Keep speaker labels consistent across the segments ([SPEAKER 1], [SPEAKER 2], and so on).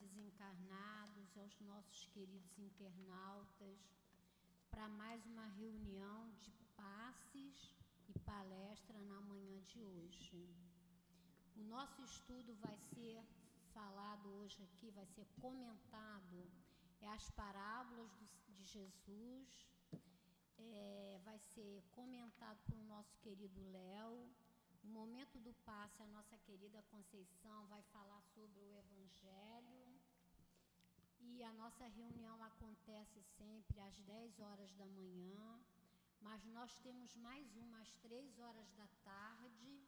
[SPEAKER 1] desencarnados, aos nossos queridos internautas, para mais uma reunião de passes e palestra na manhã de hoje. O nosso estudo vai ser falado hoje aqui, vai ser comentado, é as parábolas do, de Jesus, é, vai ser comentado pelo nosso querido Léo. No momento do passe, a nossa querida Conceição vai falar sobre o Evangelho. E a nossa reunião acontece sempre às 10 horas da manhã, mas nós temos mais uma às 3 horas da tarde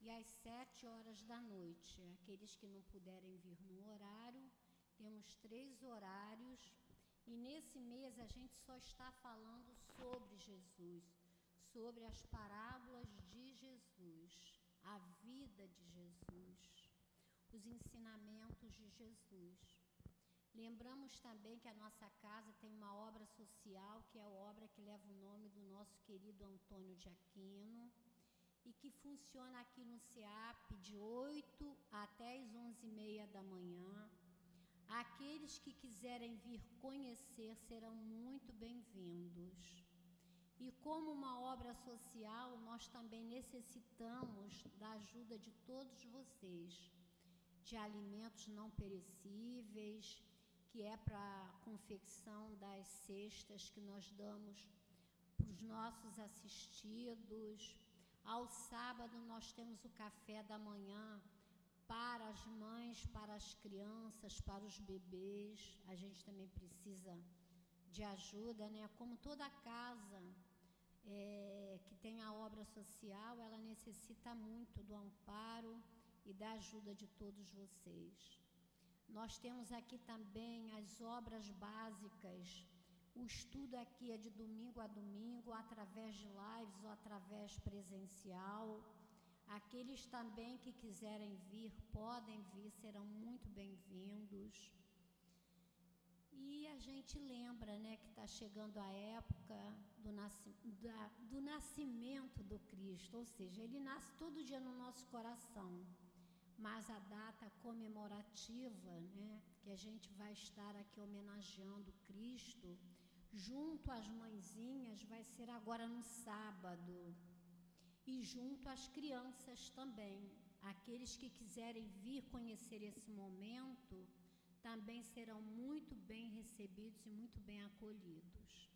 [SPEAKER 1] e às 7 horas da noite. Aqueles que não puderem vir no horário, temos três horários. E nesse mês a gente só está falando sobre Jesus sobre as parábolas de Jesus, a vida de Jesus, os ensinamentos de Jesus. Lembramos também que a nossa casa tem uma obra social, que é a obra que leva o nome do nosso querido Antônio de Aquino, e que funciona aqui no CEAP de 8 até as 11h30 da manhã. Aqueles que quiserem vir conhecer serão muito bem-vindos. E como uma obra social, nós também necessitamos da ajuda de todos vocês, de alimentos não perecíveis, que é para a confecção das cestas que nós damos para os nossos assistidos. Ao sábado nós temos o café da manhã para as mães, para as crianças, para os bebês. A gente também precisa de ajuda, né? Como toda casa é, que tem a obra social, ela necessita muito do amparo e da ajuda de todos vocês. Nós temos aqui também as obras básicas. O estudo aqui é de domingo a domingo, através de lives ou através presencial. Aqueles também que quiserem vir, podem vir, serão muito bem-vindos. E a gente lembra né, que está chegando a época do, nasci da, do nascimento do Cristo, ou seja, ele nasce todo dia no nosso coração. Mas a data comemorativa, né, que a gente vai estar aqui homenageando Cristo, junto às mãezinhas, vai ser agora no sábado. E junto às crianças também. Aqueles que quiserem vir conhecer esse momento, também serão muito bem recebidos e muito bem acolhidos.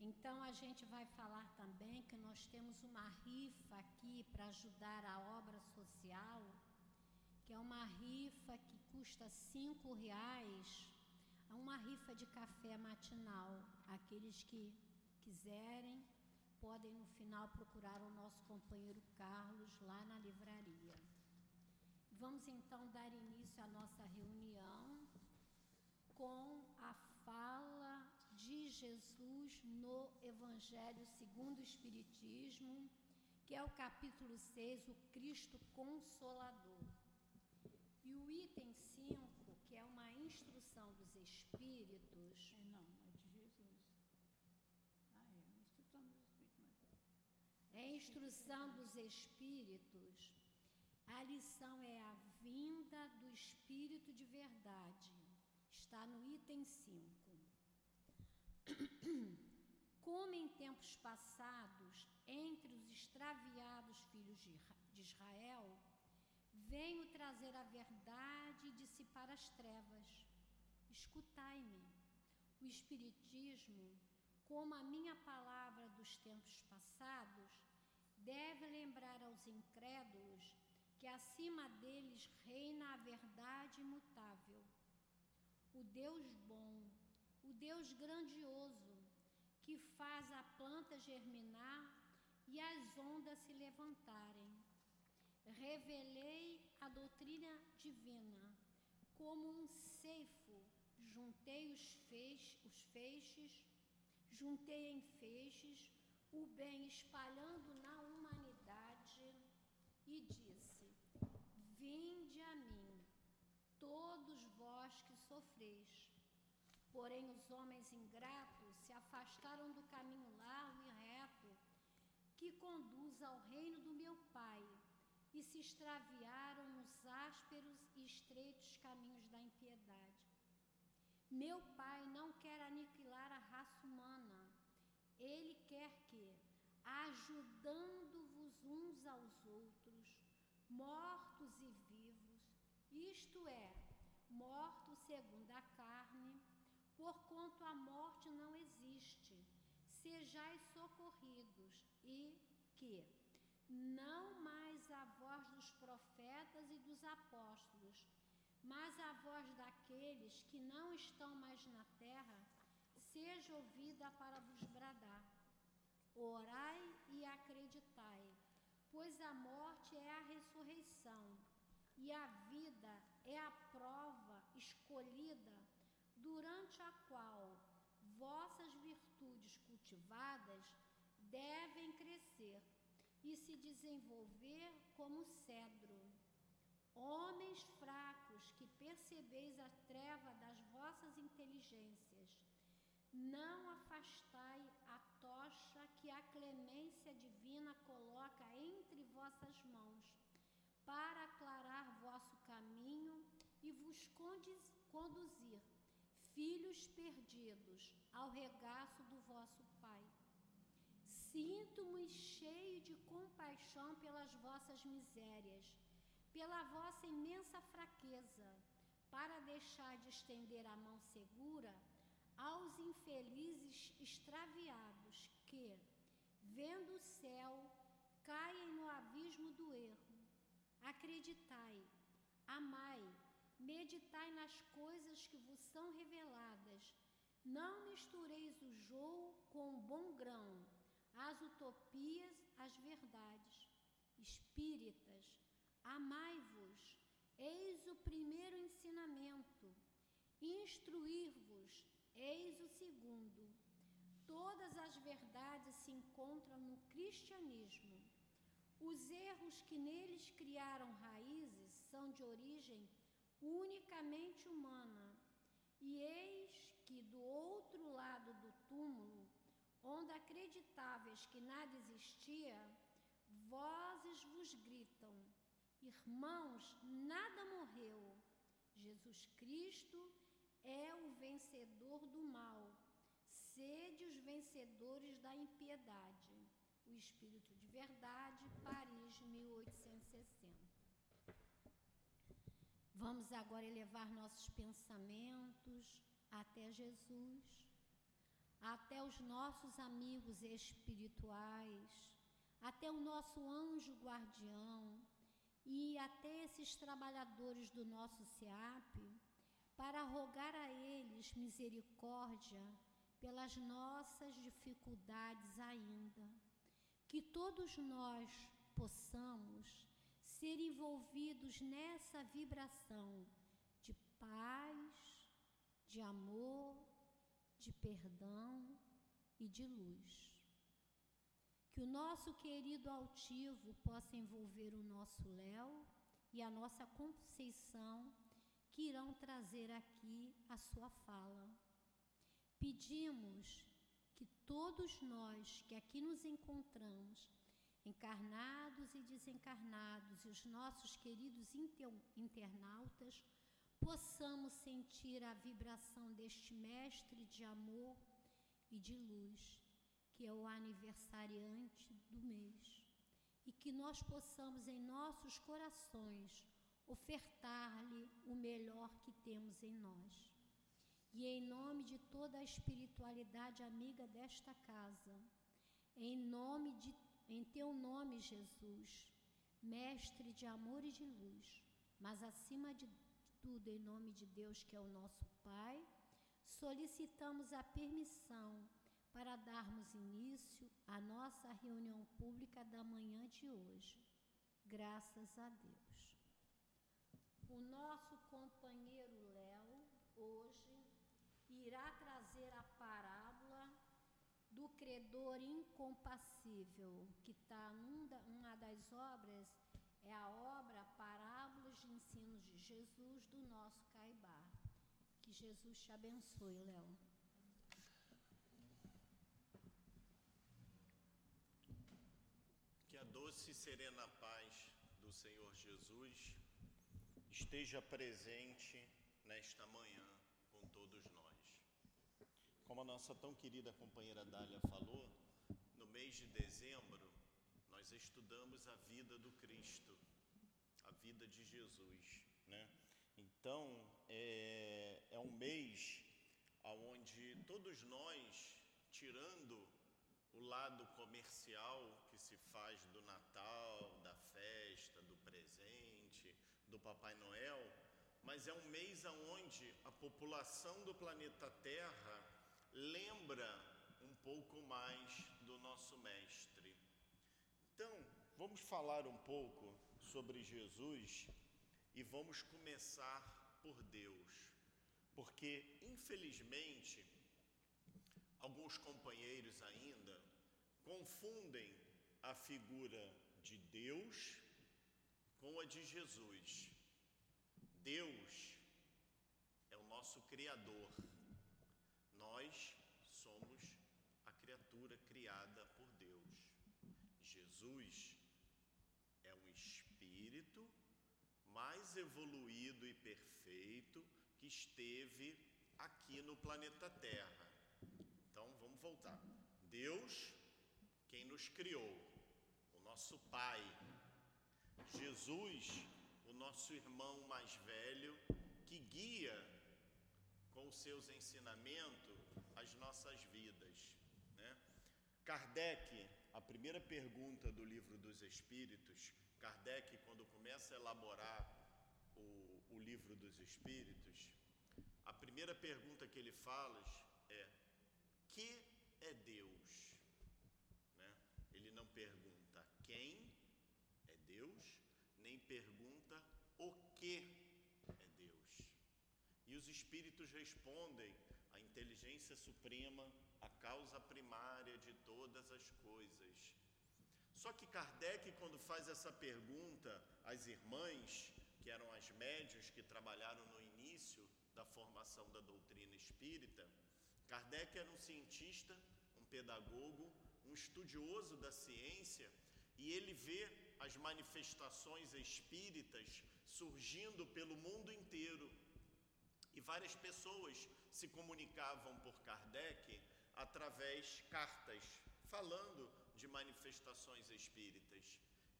[SPEAKER 1] Então, a gente vai falar também que nós temos uma rifa aqui para ajudar a obra social, que é uma rifa que custa cinco reais, é uma rifa de café matinal. Aqueles que quiserem podem no final procurar o nosso companheiro Carlos lá na livraria. Vamos então dar início à nossa reunião com a fala de Jesus no Evangelho segundo o Espiritismo, que é o capítulo 6, o Cristo Consolador. E o item 5, que é uma instrução dos Espíritos.
[SPEAKER 2] É, não, é de Jesus. Ah, é, uma instrução dos Espíritos. Mas...
[SPEAKER 1] É instrução dos Espíritos a lição é a vinda do Espírito de verdade. Está no item 5. Como em tempos passados, entre os extraviados filhos de Israel, venho trazer a verdade e dissipar as trevas. Escutai-me. O Espiritismo, como a minha palavra dos tempos passados, deve lembrar aos incrédulos que acima deles reina a verdade imutável. O Deus bom, o Deus grandioso, que faz a planta germinar e as ondas se levantarem. Revelei a doutrina divina como um ceifo, juntei os, feixes, os feixes, juntei em feixes o bem espalhando na humanidade e disse: Vinde a mim, todos vós que sofreis. Porém, os homens ingratos se afastaram do caminho largo e reto que conduz ao reino do meu Pai e se extraviaram nos ásperos e estreitos caminhos da impiedade. Meu Pai não quer aniquilar a raça humana. Ele quer que, ajudando-vos uns aos outros, vivos, isto é, mortos segundo a carne, porquanto a morte não existe, sejais socorridos e que não mais a voz dos profetas e dos apóstolos, mas a voz daqueles que não estão mais na terra, seja ouvida para vos bradar. Orai e acreditai, pois a morte é a ressurreição e a vida é a prova escolhida durante a qual vossas virtudes cultivadas devem crescer e se desenvolver como cedro. Homens fracos que percebeis a treva das vossas inteligências, não afastai a tocha que a clemência divina coloca entre vossas mãos, para aclarar vosso e vos conduzir, filhos perdidos, ao regaço do vosso Pai. Sinto-me cheio de compaixão pelas vossas misérias, pela vossa imensa fraqueza, para deixar de estender a mão segura aos infelizes extraviados que, vendo o céu, caem no abismo do erro. Acreditai, amai, meditai nas coisas que vos são reveladas. Não mistureis o jogo com o bom grão, as utopias, as verdades. Espíritas, amai-vos, eis o primeiro ensinamento. Instruir-vos, Eis o segundo. Todas as verdades se encontram no cristianismo. Os erros que neles criaram raízes são de origem unicamente humana. E eis que do outro lado do túmulo, onde acreditáveis que nada existia, vozes vos gritam: Irmãos, nada morreu. Jesus Cristo é o vencedor do mal. Sede os vencedores da impiedade. O Espírito de Verdade, Paris, 1860. Vamos agora elevar nossos pensamentos até Jesus, até os nossos amigos espirituais, até o nosso anjo guardião e até esses trabalhadores do nosso SEAP para rogar a eles misericórdia pelas nossas dificuldades ainda. Que todos nós possamos ser envolvidos nessa vibração de paz, de amor, de perdão e de luz. Que o nosso querido altivo possa envolver o nosso Léo e a nossa Conceição que irão trazer aqui a sua fala. Pedimos que todos nós que aqui nos encontramos, encarnados e desencarnados, e os nossos queridos internautas, possamos sentir a vibração deste mestre de amor e de luz, que é o aniversariante do mês, e que nós possamos em nossos corações ofertar-lhe o melhor que temos em nós. E em nome de toda a espiritualidade amiga desta casa, em nome de em teu nome, Jesus, mestre de amor e de luz, mas acima de tudo em nome de Deus, que é o nosso Pai, solicitamos a permissão para darmos início à nossa reunião pública da manhã de hoje. Graças a Deus. O nosso companheiro Léo, hoje, irá trazer credor incompassível, que está numa das obras, é a obra Parábolas de Ensinos de Jesus, do nosso Caibá. Que Jesus te abençoe, Léo.
[SPEAKER 3] Que a doce e serena paz do Senhor Jesus esteja presente nesta manhã com todos nós. Como a nossa tão querida companheira Dália falou, no mês de dezembro nós estudamos a vida do Cristo, a vida de Jesus, né? Então é, é um mês onde todos nós, tirando o lado comercial que se faz do Natal, da festa, do presente, do Papai Noel, mas é um mês onde a população do planeta Terra lembra um pouco mais do nosso Mestre. Então, vamos falar um pouco sobre Jesus e vamos começar por Deus, porque infelizmente alguns companheiros ainda confundem a figura de Deus com a de Jesus. Deus é o nosso Criador, nós somos a criatura criada por Deus. Jesus é um espírito mais evoluído e perfeito que esteve aqui no planeta Terra. Então vamos voltar. Deus, quem nos criou, o nosso Pai. Jesus, o nosso irmão mais velho, que guia com os seus ensinamentos as nossas vidas. Né? Kardec, a primeira pergunta do livro dos Espíritos, Kardec, quando começa a elaborar o, o livro dos Espíritos, a primeira pergunta que ele fala é: que é Deus? Né? Ele não pergunta quem é Deus, nem pergunta o que é Deus. E os Espíritos respondem: inteligência suprema, a causa primária de todas as coisas. Só que Kardec, quando faz essa pergunta às irmãs, que eram as médios que trabalharam no início da formação da doutrina espírita, Kardec era um cientista, um pedagogo, um estudioso da ciência, e ele vê as manifestações espíritas surgindo pelo mundo inteiro. E várias pessoas se comunicavam por Kardec através cartas, falando de manifestações espíritas.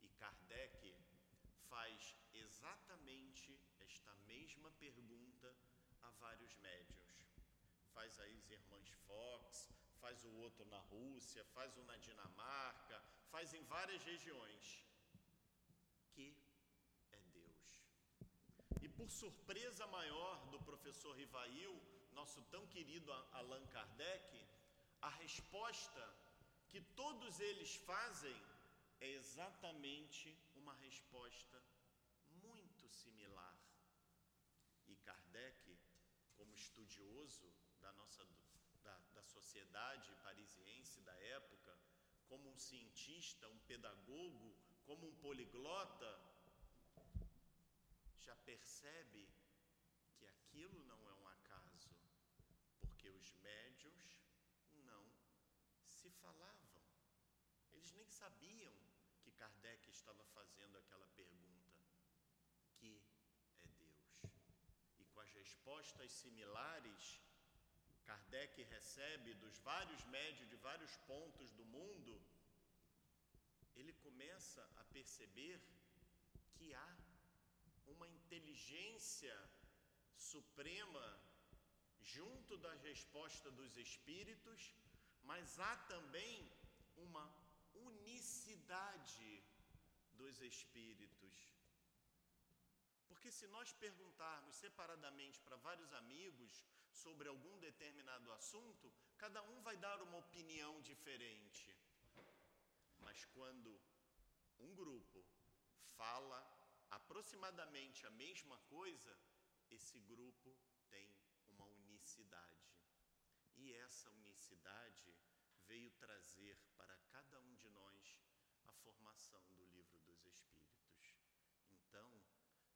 [SPEAKER 3] E Kardec faz exatamente esta mesma pergunta a vários médios. Faz aí as irmãs Fox, faz o outro na Rússia, faz um na Dinamarca, faz em várias regiões. Que é Deus. E por surpresa maior do professor Rivail, nosso tão querido Allan Kardec, a resposta que todos eles fazem é exatamente uma resposta muito similar. E Kardec, como estudioso da nossa da, da sociedade parisiense da época, como um cientista, um pedagogo, como um poliglota, já percebe que aquilo não é um acaso, porque os médios não se falavam. Eles nem sabiam que Kardec estava fazendo aquela pergunta: que é Deus? E com as respostas similares, Kardec recebe dos vários médios de vários pontos do mundo, ele começa a perceber que há uma inteligência suprema junto da resposta dos espíritos, mas há também uma unicidade dos espíritos. Porque se nós perguntarmos separadamente para vários amigos sobre algum determinado assunto, cada um vai dar uma opinião diferente. Mas quando um grupo fala aproximadamente a mesma coisa, esse grupo. E essa unicidade veio trazer para cada um de nós a formação do livro dos Espíritos. Então,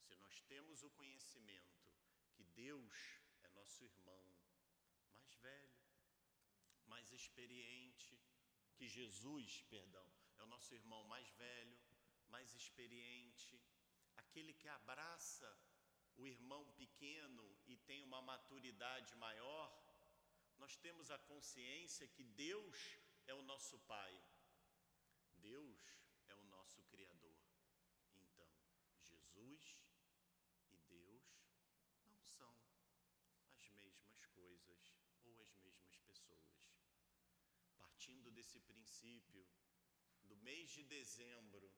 [SPEAKER 3] se nós temos o conhecimento que Deus é nosso irmão mais velho, mais experiente, que Jesus, perdão, é o nosso irmão mais velho, mais experiente, aquele que abraça o irmão pequeno e tem uma maturidade maturidade maior, nós temos a consciência que Deus é o nosso Pai, Deus é o nosso Criador. Então, Jesus e Deus não são as mesmas coisas ou as mesmas pessoas. Partindo desse princípio, do mês de dezembro,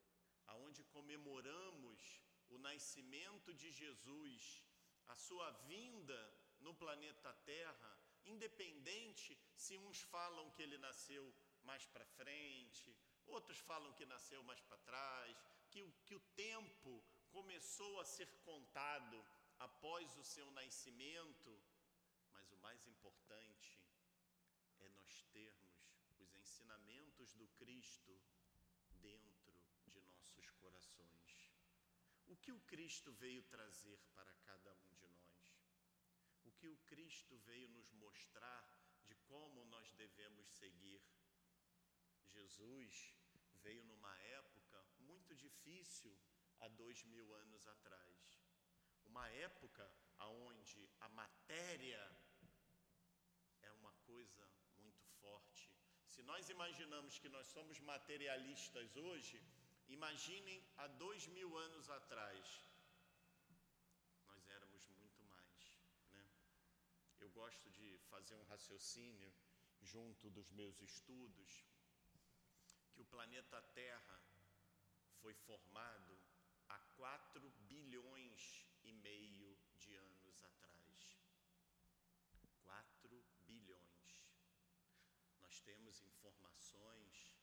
[SPEAKER 3] aonde comemoramos o nascimento de Jesus, a sua vinda no planeta Terra, independente se uns falam que ele nasceu mais para frente, outros falam que nasceu mais para trás, que, que o tempo começou a ser contado após o seu nascimento, mas o mais importante é nós termos os ensinamentos do Cristo dentro de nossos corações. O que o Cristo veio trazer para cada um que o Cristo veio nos mostrar de como nós devemos seguir? Jesus veio numa época muito difícil há dois mil anos atrás. Uma época onde a matéria é uma coisa muito forte. Se nós imaginamos que nós somos materialistas hoje, imaginem há dois mil anos atrás. Nós éramos muito mais. Né? Eu gosto de fazer um raciocínio junto dos meus estudos que o planeta Terra foi formado há 4 bilhões e meio de anos atrás. 4 bilhões. Nós temos informações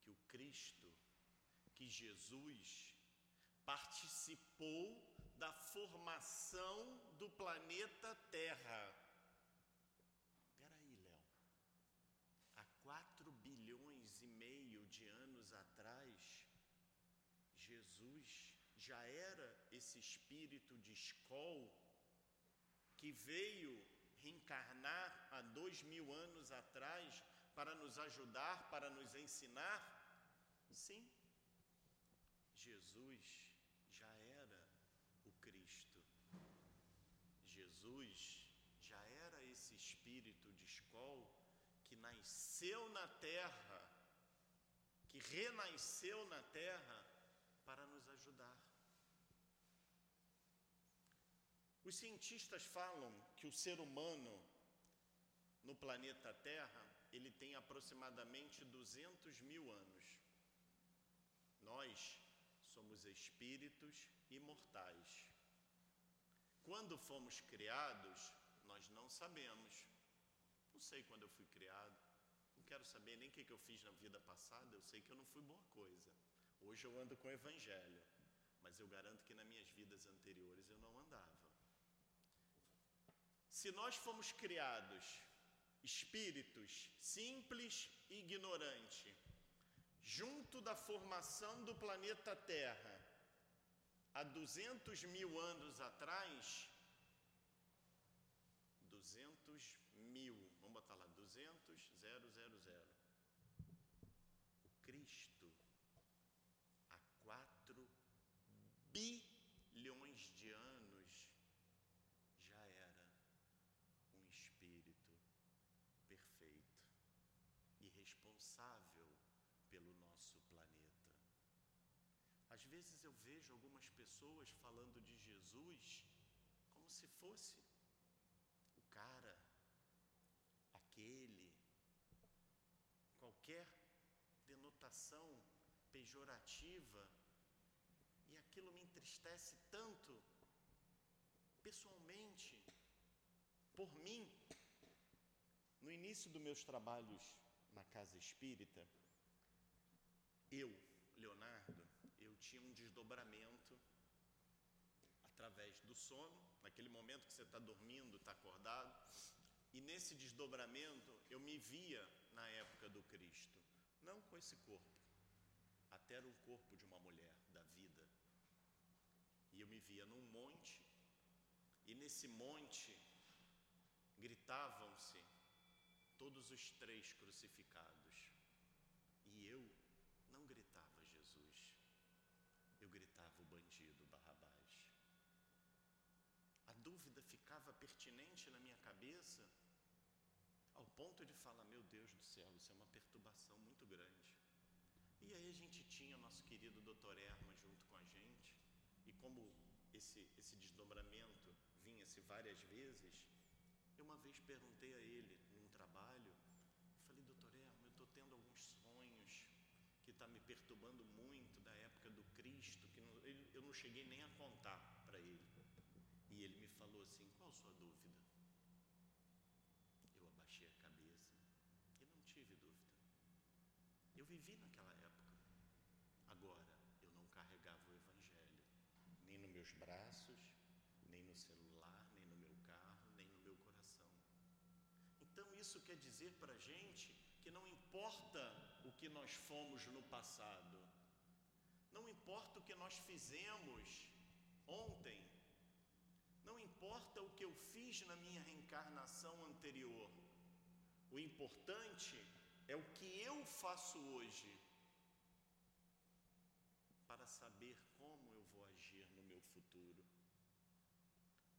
[SPEAKER 3] que o Cristo, que Jesus, participou da formação do planeta Terra. Espera aí, Léo. Há 4 bilhões e meio de anos atrás, Jesus já era esse espírito de escol que veio reencarnar há dois mil anos atrás para nos ajudar, para nos ensinar? Sim, Jesus já era o Cristo. Jesus já era esse espírito de escol que nasceu na terra, que renasceu na terra para nos ajudar. Os cientistas falam que o ser humano no planeta Terra ele tem aproximadamente 200 mil anos. Nós somos espíritos imortais. Quando fomos criados, nós não sabemos. Não sei quando eu fui criado, não quero saber nem o que eu fiz na vida passada, eu sei que eu não fui boa coisa. Hoje eu ando com o Evangelho, mas eu garanto que nas minhas vidas anteriores eu não andava. Se nós fomos criados espíritos simples e ignorantes, junto da formação do planeta Terra, há 200 mil anos atrás, 200 mil, vamos botar lá, 200, 000. O Cristo, há 4 bilhões de anos, já era um espírito perfeito e responsável pelo nosso planeta. Às vezes eu vejo algumas pessoas falando de Jesus como se fosse o cara, aquele, qualquer denotação pejorativa, e aquilo me entristece tanto, pessoalmente, por mim. No início dos meus trabalhos na casa espírita, eu, Leonardo, eu tinha um desdobramento através do sono, naquele momento que você está dormindo, está acordado, e nesse desdobramento eu me via na época do Cristo, não com esse corpo, até era um corpo de uma mulher da vida. E eu me via num monte, e nesse monte gritavam-se todos os três crucificados. E eu não gritava Jesus, eu gritava o bandido Barrabás. A dúvida ficava pertinente na minha cabeça, ao ponto de falar: Meu Deus do céu, isso é uma perturbação muito grande. E aí a gente tinha nosso querido doutor Erma junto com a gente, e como esse, esse desdobramento vinha-se várias vezes, eu uma vez perguntei a ele, trabalho, falei, doutor Erma, eu estou tendo alguns sonhos que está me perturbando muito da época do Cristo, que não, eu não cheguei nem a contar para ele. E ele me falou assim: qual a sua dúvida? Eu abaixei a cabeça e não tive dúvida. Eu vivi naquela época. Agora, eu não carregava o Evangelho, nem nos meus braços, nem no celular, nem no meu carro, nem no meu coração. Então, isso quer dizer para a gente que não importa o que nós fomos no passado, não importa o que nós fizemos ontem, não importa o que eu fiz na minha reencarnação anterior, o importante é o que eu faço hoje para saber como eu vou agir no meu futuro.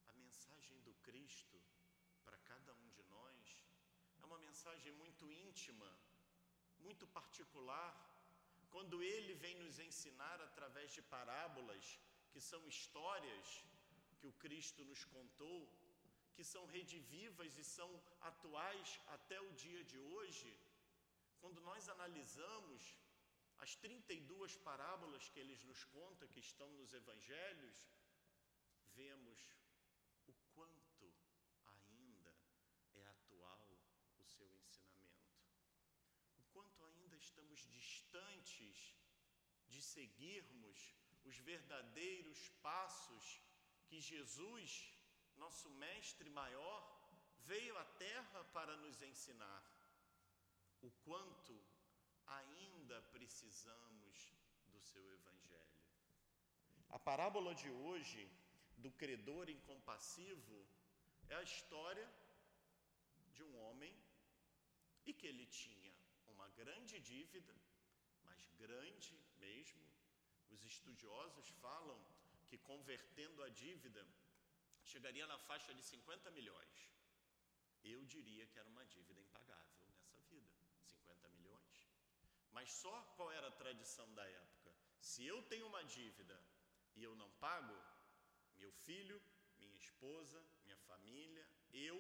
[SPEAKER 3] A mensagem do Cristo para cada um de nós é uma mensagem muito íntima, muito particular, quando ele vem nos ensinar através de parábolas, que são histórias que o Cristo nos contou, que são redivivas e são atuais até o dia de hoje, quando nós analisamos as 32 parábolas que eles nos conta, que estão nos evangelhos, vemos o quanto ainda é atual o seu ensinamento. O quanto estamos distantes de seguirmos os verdadeiros passos que Jesus, nosso mestre maior, veio à terra para nos ensinar. O quanto ainda precisamos do seu evangelho. A parábola de hoje do credor incompassivo é a história de um homem e que ele tinha grande dívida, mas grande mesmo. Os estudiosos falam que convertendo a dívida chegaria na faixa de 50 milhões. Eu diria que era uma dívida impagável nessa vida, 50 milhões. Mas só qual era a tradição da época? Se eu tenho uma dívida e eu não pago, meu filho, minha esposa, minha família, eu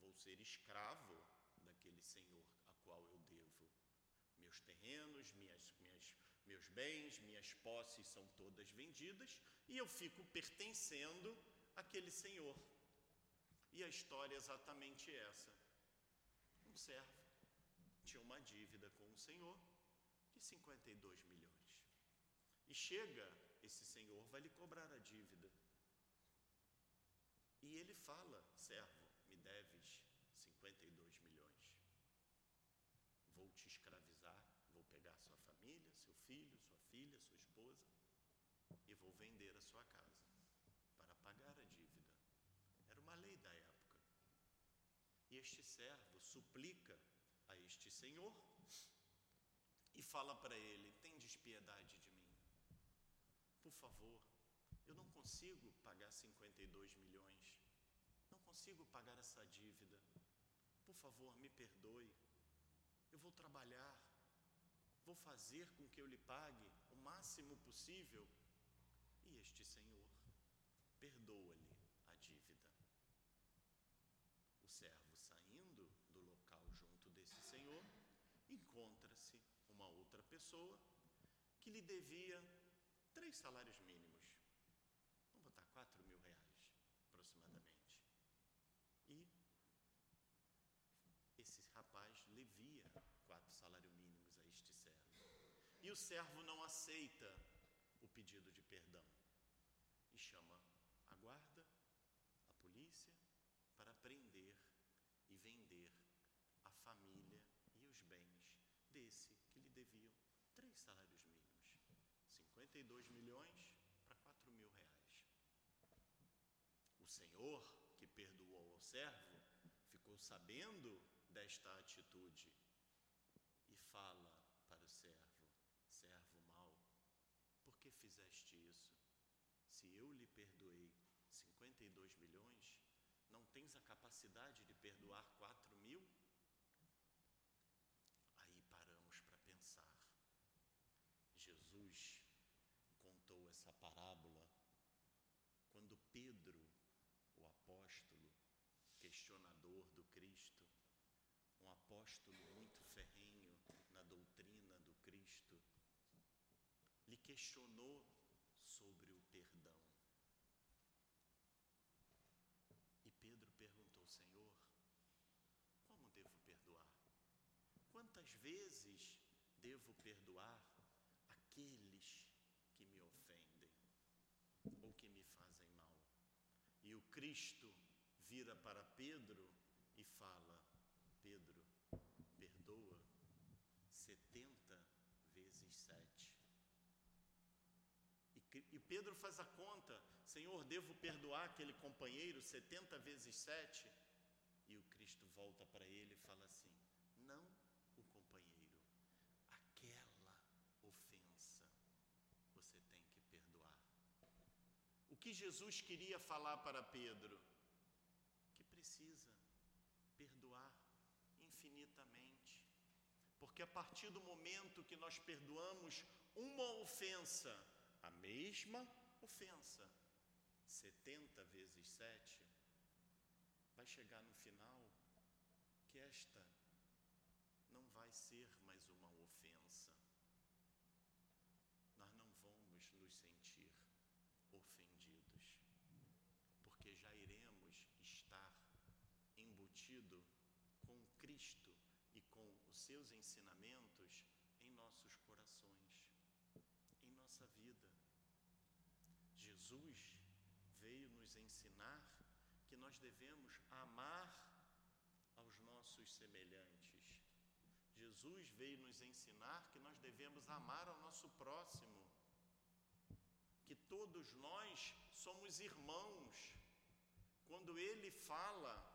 [SPEAKER 3] vou ser escravo daquele senhor a qual eu devo. Meus terrenos, minhas, minhas, meus bens, minhas posses são todas vendidas e eu fico pertencendo àquele senhor. E a história é exatamente essa. Um servo tinha uma dívida com o senhor de 52 milhões. E chega esse senhor, vai lhe cobrar a dívida. E ele fala: servo, me deves 52 milhões. Vou te escravizar, vou pegar sua família, seu filho, sua filha, sua esposa e vou vender a sua casa para pagar a dívida. Era uma lei da época. E este servo suplica a este senhor e fala para ele: tem despiedade de mim. Por favor, eu não consigo pagar 52 milhões. Não consigo pagar essa dívida. Por favor, me perdoe. Eu vou trabalhar. Vou fazer com que eu lhe pague o máximo possível. E este senhor perdoa-lhe a dívida. O servo saindo do local junto desse senhor, encontra-se uma outra pessoa que lhe devia três salários mínimos. Vamos botar quatro mil reais, aproximadamente. E esse rapaz levia quatro salários mínimos a este servo. E o servo não aceita o pedido de perdão e chama a guarda, a polícia, para prender e vender a família e os bens desse que lhe deviam três salários mínimos: 52 milhões para 4 mil reais. O senhor que perdoou ao servo ficou sabendo desta atitude e fala para o servo: servo mau, por que fizeste isso? Se eu lhe perdoei 52 milhões, não tem capacidade de perdoar quatro mil? Aí paramos para pensar. Jesus contou essa parábola quando Pedro, o apóstolo, questionador do Cristo, um apóstolo muito ferrenho na doutrina do Cristo, lhe questionou sobre o perdão. E Pedro perguntou: Senhor, como devo perdoar? Quantas vezes devo perdoar aqueles que me ofendem ou que me fazem mal? E o Cristo vira para Pedro e fala: Pedro, perdoa setenta vezes sete. E Pedro faz a conta: Senhor, devo perdoar aquele companheiro 70 vezes 7? E o Cristo volta para ele e fala assim: Não o companheiro, aquela ofensa você tem que perdoar. O que Jesus queria falar para Pedro? Que precisa perdoar infinitamente. Porque a partir do momento que nós perdoamos uma ofensa, a mesma ofensa, 70 vezes 7, vai chegar no final que esta não vai ser mais uma ofensa. Nós não vamos nos sentir ofendidos, porque já iremos estar com Cristo e com os seus ensinamentos em nossos corações em nossa vida. Jesus veio nos ensinar que nós devemos amar aos nossos semelhantes. Jesus veio nos ensinar que nós devemos amar ao nosso próximo, que todos nós somos irmãos. Quando ele fala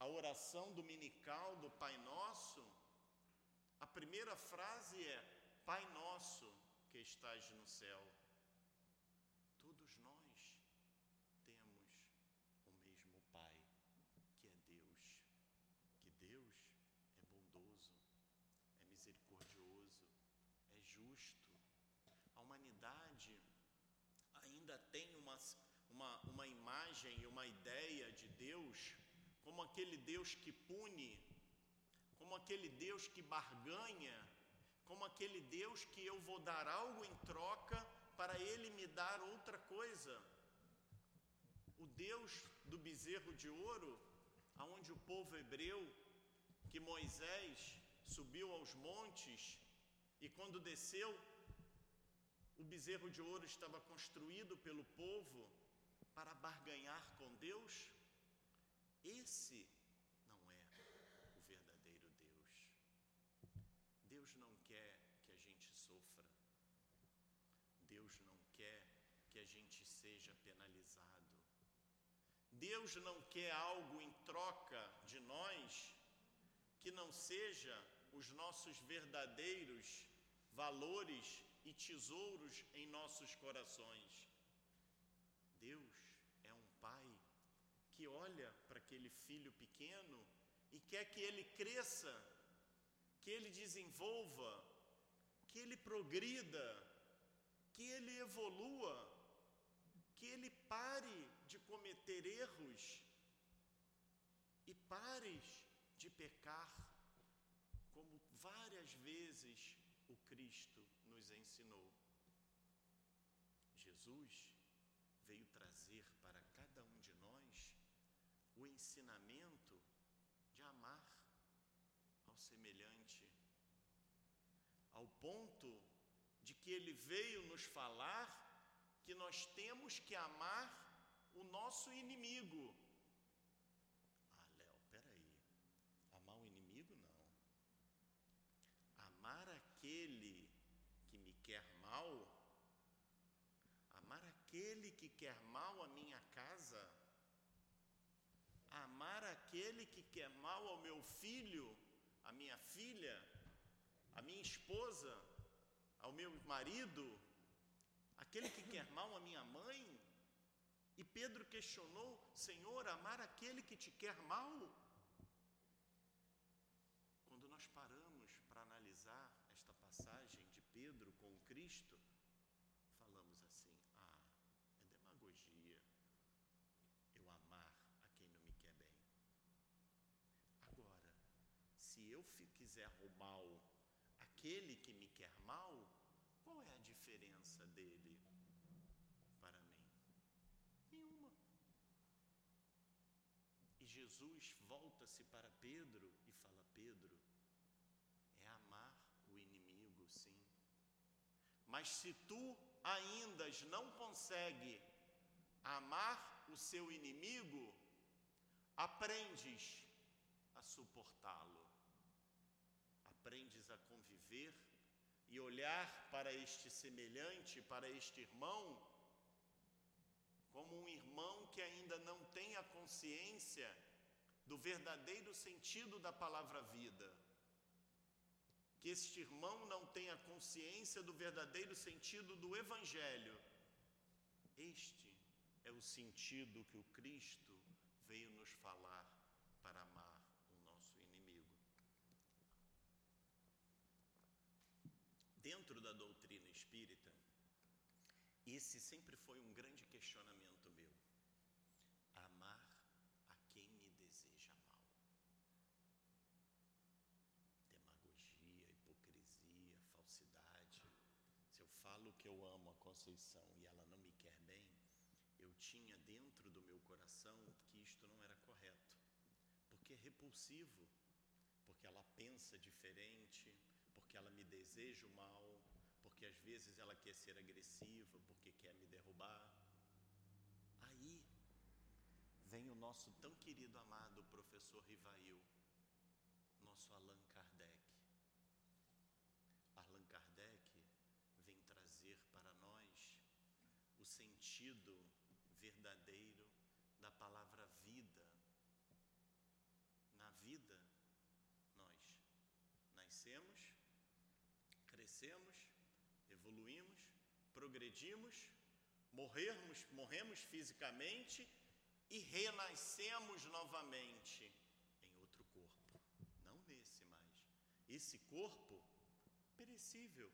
[SPEAKER 3] a oração dominical do Pai Nosso, a primeira frase é: Pai Nosso que estás no céu. Todos nós temos o mesmo Pai, que é Deus. Que Deus é bondoso, é misericordioso, é justo. A humanidade ainda tem uma, uma, uma imagem e uma ideia de Deus como aquele Deus que pune, como aquele Deus que barganha como aquele Deus que eu vou dar algo em troca para ele me dar outra coisa. O Deus do bezerro de ouro, aonde o povo hebreu, que Moisés subiu aos montes e quando desceu, o bezerro de ouro estava construído pelo povo para barganhar com Deus. Esse Deus não quer que a gente sofra. Deus não quer que a gente seja penalizado. Deus não quer algo em troca de nós que não seja os nossos verdadeiros valores e tesouros em nossos corações. Deus é um pai que olha aquele filho pequeno e quer que ele cresça que ele desenvolva, que ele progrida, que ele evolua, que ele pare de cometer erros e pares de pecar, como várias vezes o Cristo nos ensinou. Jesus veio trazer para cada um de nós o ensinamento de amar ao semelhante, ao ponto de que ele veio nos falar que nós temos que amar o nosso inimigo. Ah, Léo, peraí. Amar o inimigo não. Amar aquele que me quer mal, amar aquele que quer mal à minha casa, aquele que quer mal ao meu filho, a minha filha, a minha esposa, ao meu marido, aquele que quer mal à minha mãe, E Pedro questionou: Senhor, amar aquele que te quer mal? Quando nós paramos para analisar esta passagem de Pedro com Cristo, falamos assim: ah, é demagogia eu amar a quem não me quer bem. Agora, se eu quiser mal aquele que me quer mal, qual é a diferença dele para mim? Nenhuma. E Jesus volta-se para Pedro e fala: Pedro, é amar o inimigo, sim. Mas se tu ainda não consegue amar o seu inimigo, aprendes a suportá-lo, aprendes a conviver e olhar para este semelhante, para este irmão, como um irmão que ainda não tem a consciência do verdadeiro sentido da palavra vida. Que este irmão não tenha consciência do verdadeiro sentido do Evangelho. Este é o sentido que o Cristo veio nos falar para amar o nosso inimigo. Dentro da doutrina espírita, esse sempre foi um grande questionamento meu. Amar a quem me deseja mal. Demagogia, hipocrisia, falsidade. Se eu falo que eu amo a Conceição e ela não me quer bem, eu tinha dentro do meu coração que isto não era correto, porque é repulsivo, porque ela pensa diferente, porque ela me deseja o mal, porque às vezes ela quer ser agressiva, porque quer me derrubar. Aí vem o nosso tão querido amado professor Rivail, nosso Allan Kardec. Allan Kardec vem trazer para nós o sentido verdadeiro da palavra vida. Na vida, nós nascemos, crescemos, evoluímos, progredimos, morrermos, morremos fisicamente e renascemos novamente em outro corpo, não nesse mais. Esse corpo perecível.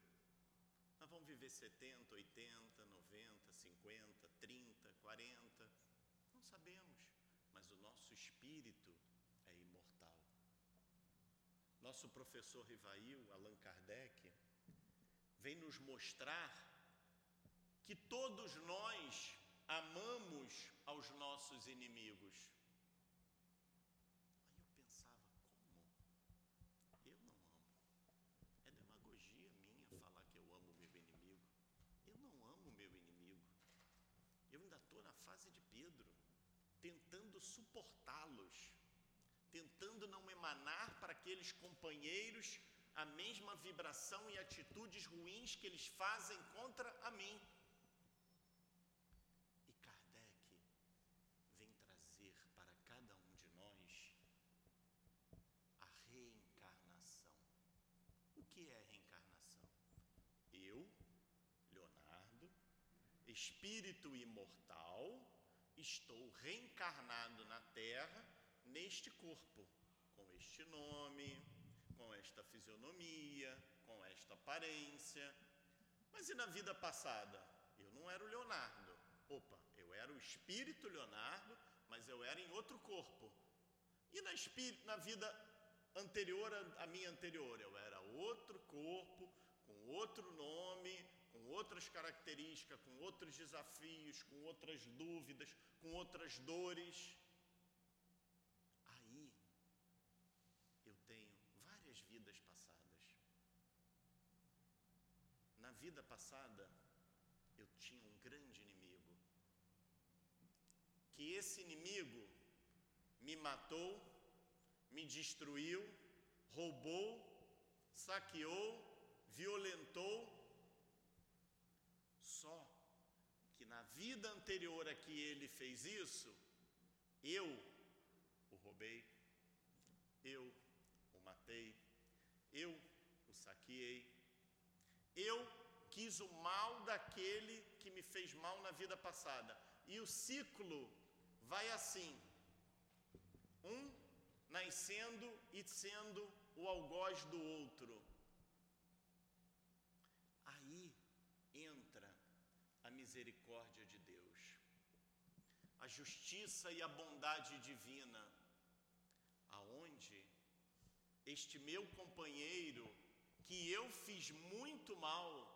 [SPEAKER 3] Nós vamos viver 70, 80, 90, 50, 30, 40, não sabemos, mas o nosso espírito é imortal. Nosso professor Rivail, Allan Kardec, vem nos mostrar que todos nós amamos aos nossos inimigos. Aí eu pensava, como? Eu não amo. É demagogia minha falar que eu amo o meu inimigo. Eu não amo o meu inimigo. Eu ainda estou na fase de Pedro, tentando suportá-los, tentando não emanar para aqueles companheiros a mesma vibração e atitudes ruins que eles fazem contra a mim. E Kardec vem trazer para cada um de nós a reencarnação. O que é reencarnação? Eu, Leonardo, espírito imortal, estou reencarnado na Terra neste corpo, com este nome, com esta fisionomia, com esta aparência. Mas e na vida passada? Eu não era o Leonardo. Opa, eu era o espírito Leonardo, mas eu era em outro corpo. E na, na vida anterior à minha anterior, eu era outro corpo, com outro nome, com outras características, com outros desafios, com outras dúvidas, com outras dores. Aí eu tenho várias vidas passadas. Na vida passada, eu tinha um grande inimigo. Que esse inimigo me matou, me destruiu, roubou, saqueou, violentou. Só que na vida anterior a que ele fez isso, eu o roubei, eu o matei, eu o saqueei, eu quis o mal daquele que me fez mal na vida passada, e o ciclo vai assim: um nascendo e sendo o algoz do outro. Aí entra a misericórdia de Deus, a justiça e a bondade divina, aonde este meu companheiro, que eu fiz muito mal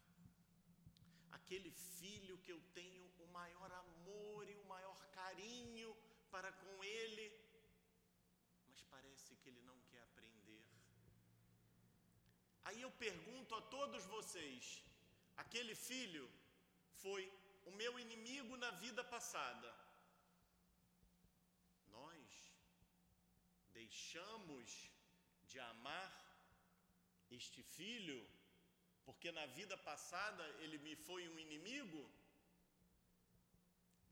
[SPEAKER 3] aquele filho que eu tenho o maior amor e o maior carinho para com ele, mas parece que ele não quer aprender. Aí eu pergunto a todos vocês: aquele filho foi o meu inimigo na vida passada, deixamos de amar este filho, porque na vida passada ele me foi um inimigo?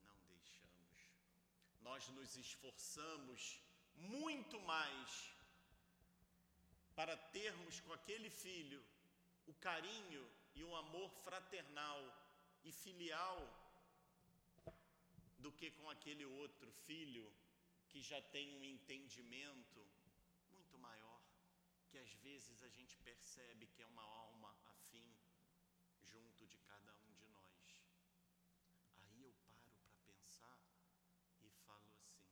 [SPEAKER 3] Não deixamos. Nós nos esforçamos muito mais para termos com aquele filho o carinho e o amor fraternal e filial do que com aquele outro filho que já tem um entendimento muito maior, que às vezes a gente percebe que é uma alma afim junto de cada um de nós. Aí eu paro para pensar e falo assim: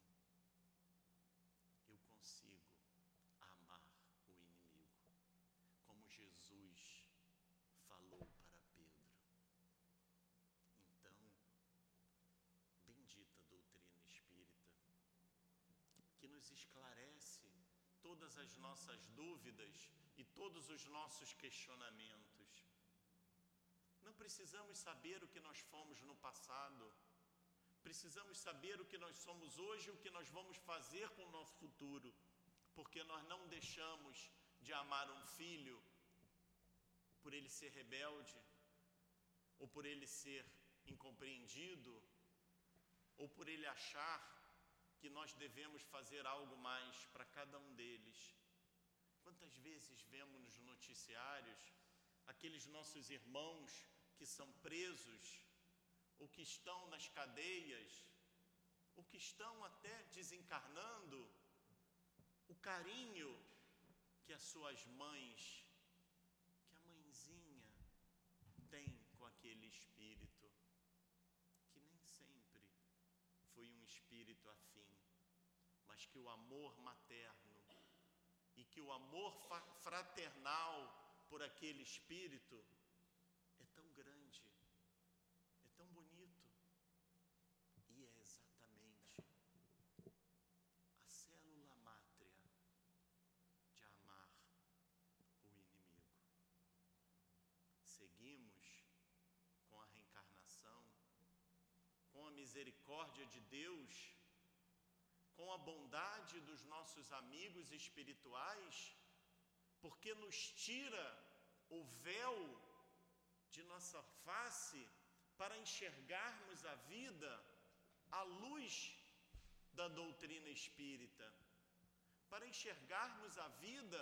[SPEAKER 3] eu consigo amar o inimigo, como Jesus falou para Pedro. Então, bendita doutrina espírita que nos esclarece todas as nossas dúvidas e todos os nossos questionamentos. Não precisamos saber o que nós fomos no passado, precisamos saber o que nós somos hoje e o que nós vamos fazer com o nosso futuro, porque nós não deixamos de amar um filho por ele ser rebelde, ou por ele ser incompreendido, ou por ele achar que nós devemos fazer algo mais para cada um deles. Quantas vezes vemos nos noticiários aqueles nossos irmãos que são presos, ou que estão nas cadeias, ou que estão até desencarnando, o carinho que as suas mães, que a mãezinha tem com aquele espírito, que nem sempre foi um espírito afim mas que o amor materno e que o amor fraternal por aquele espírito é tão grande, é tão bonito e é exatamente a célula mátria de amar o inimigo. Seguimos com a reencarnação, com a misericórdia de Deus com a bondade dos nossos amigos espirituais, porque nos tira o véu de nossa face para enxergarmos a vida à luz da doutrina espírita, para enxergarmos a vida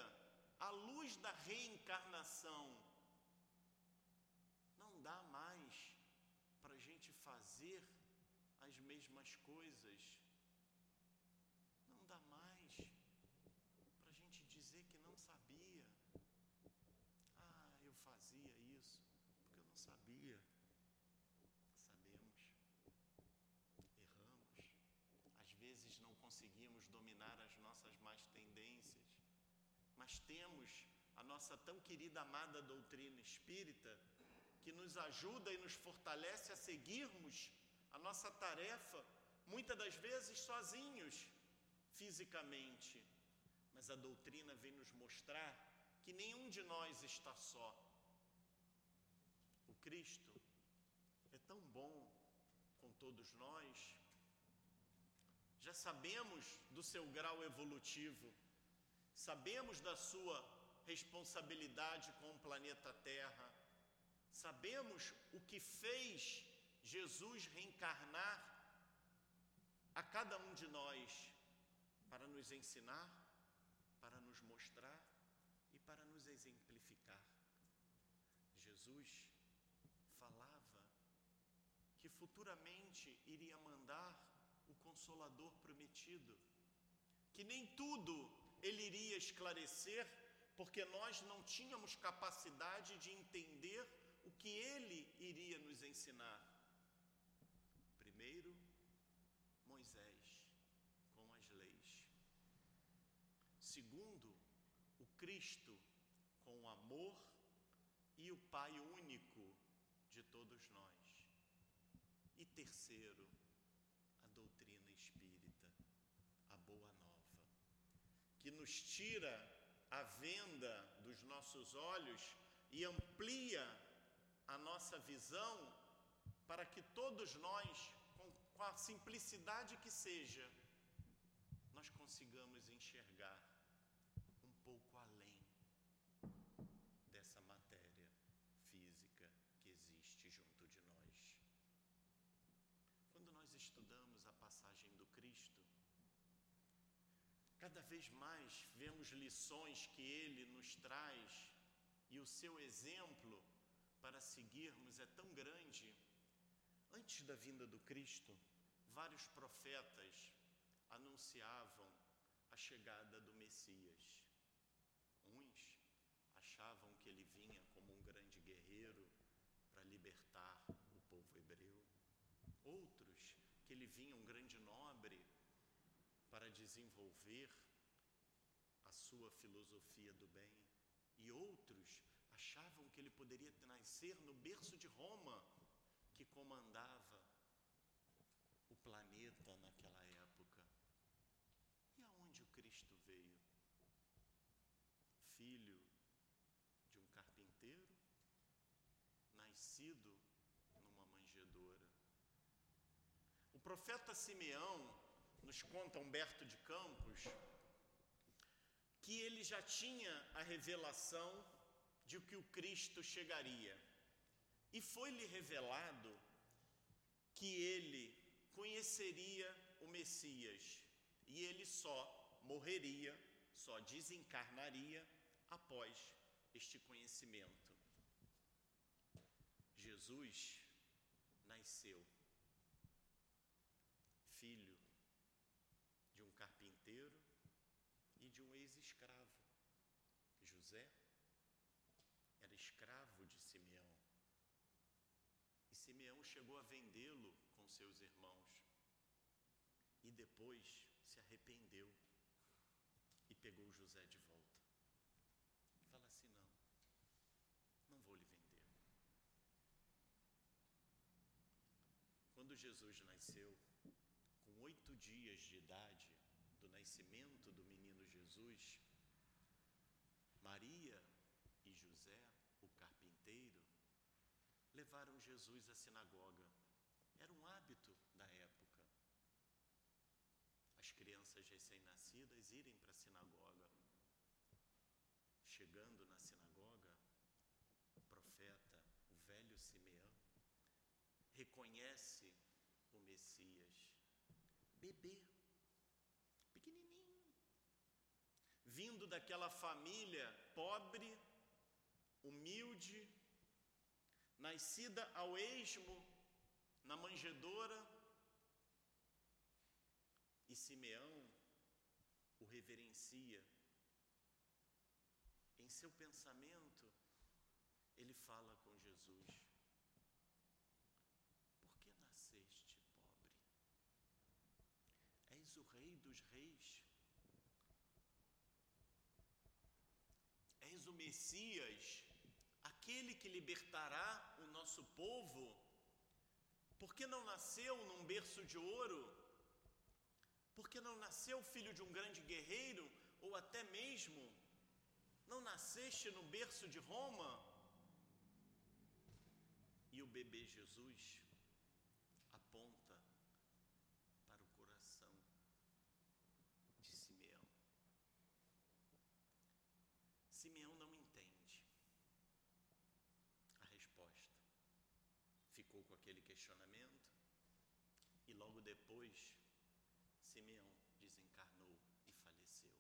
[SPEAKER 3] à luz da reencarnação. Não dá mais para a gente fazer as mesmas coisas conseguimos dominar as nossas más tendências, mas temos a nossa tão querida amada doutrina espírita que nos ajuda e nos fortalece a seguirmos a nossa tarefa, muitas das vezes sozinhos, fisicamente. Mas a doutrina vem nos mostrar que nenhum de nós está só. Cristo. É tão bom com todos nós. Já sabemos do seu grau evolutivo, sabemos da sua responsabilidade com o planeta Terra, sabemos o que fez Jesus reencarnar a cada um de nós para nos ensinar, para nos mostrar e para nos exemplificar. Jesus futuramente iria mandar o Consolador prometido, que nem tudo ele iria esclarecer, porque nós não tínhamos capacidade de entender o que ele iria nos ensinar. Primeiro, Moisés, com as leis. Segundo, o Cristo, com o amor e o Pai único de todos nós. E terceiro, a doutrina espírita, a boa nova, que nos tira a venda dos nossos olhos e amplia a nossa visão para que todos nós, com, a simplicidade que seja, nós consigamos enxergar um pouco além dessa matéria física que existe junto de nós. Quando nós estudamos a passagem do Cristo, cada vez mais vemos lições que ele nos traz e o seu exemplo para seguirmos é tão grande. Antes da vinda do Cristo, vários profetas anunciavam a chegada do Messias. Uns achavam que ele vinha como um grande guerreiro para libertar o povo hebreu. Outros que ele vinha um grande nobre para desenvolver a sua filosofia do bem. E outros achavam que ele poderia nascer no berço de Roma, que comandava o planeta naquela época. E aonde o Cristo veio? Filho de um carpinteiro, nascido numa manjedoura. O profeta Simeão nos conta Humberto de Campos que ele já tinha a revelação de que o Cristo chegaria. E foi-lhe revelado que ele conheceria o Messias e ele só morreria, só desencarnaria após este conhecimento. Jesus nasceu filho de um carpinteiro e de um ex-escravo. José era escravo de Simeão. E Simeão chegou a vendê-lo com seus irmãos. E depois se arrependeu e pegou José de volta. E fala assim: não, não vou lhe vender. Quando Jesus nasceu, com oito dias de idade, do nascimento do menino Jesus, Maria e José, o carpinteiro, levaram Jesus à sinagoga. Era um hábito da época. As crianças recém-nascidas irem para a sinagoga. Chegando na sinagoga, o profeta, o velho Simeão, reconhece o Messias, bebê, pequenininho, vindo daquela família pobre, humilde, nascida ao esmo, na manjedoura, e Simeão o reverencia. Em seu pensamento, ele fala com Jesus: Por que nasceste pobre? És o Rei dos Reis. És o Messias, aquele que libertará o nosso povo. Por que não nasceu num berço de ouro? Por que não nasceu filho de um grande guerreiro? Ou até mesmo, não nasceste no berço de Roma? E o bebê Jesus aponta para o coração Simeão não entende a resposta. Ficou com aquele questionamento e logo depois Simeão desencarnou e faleceu.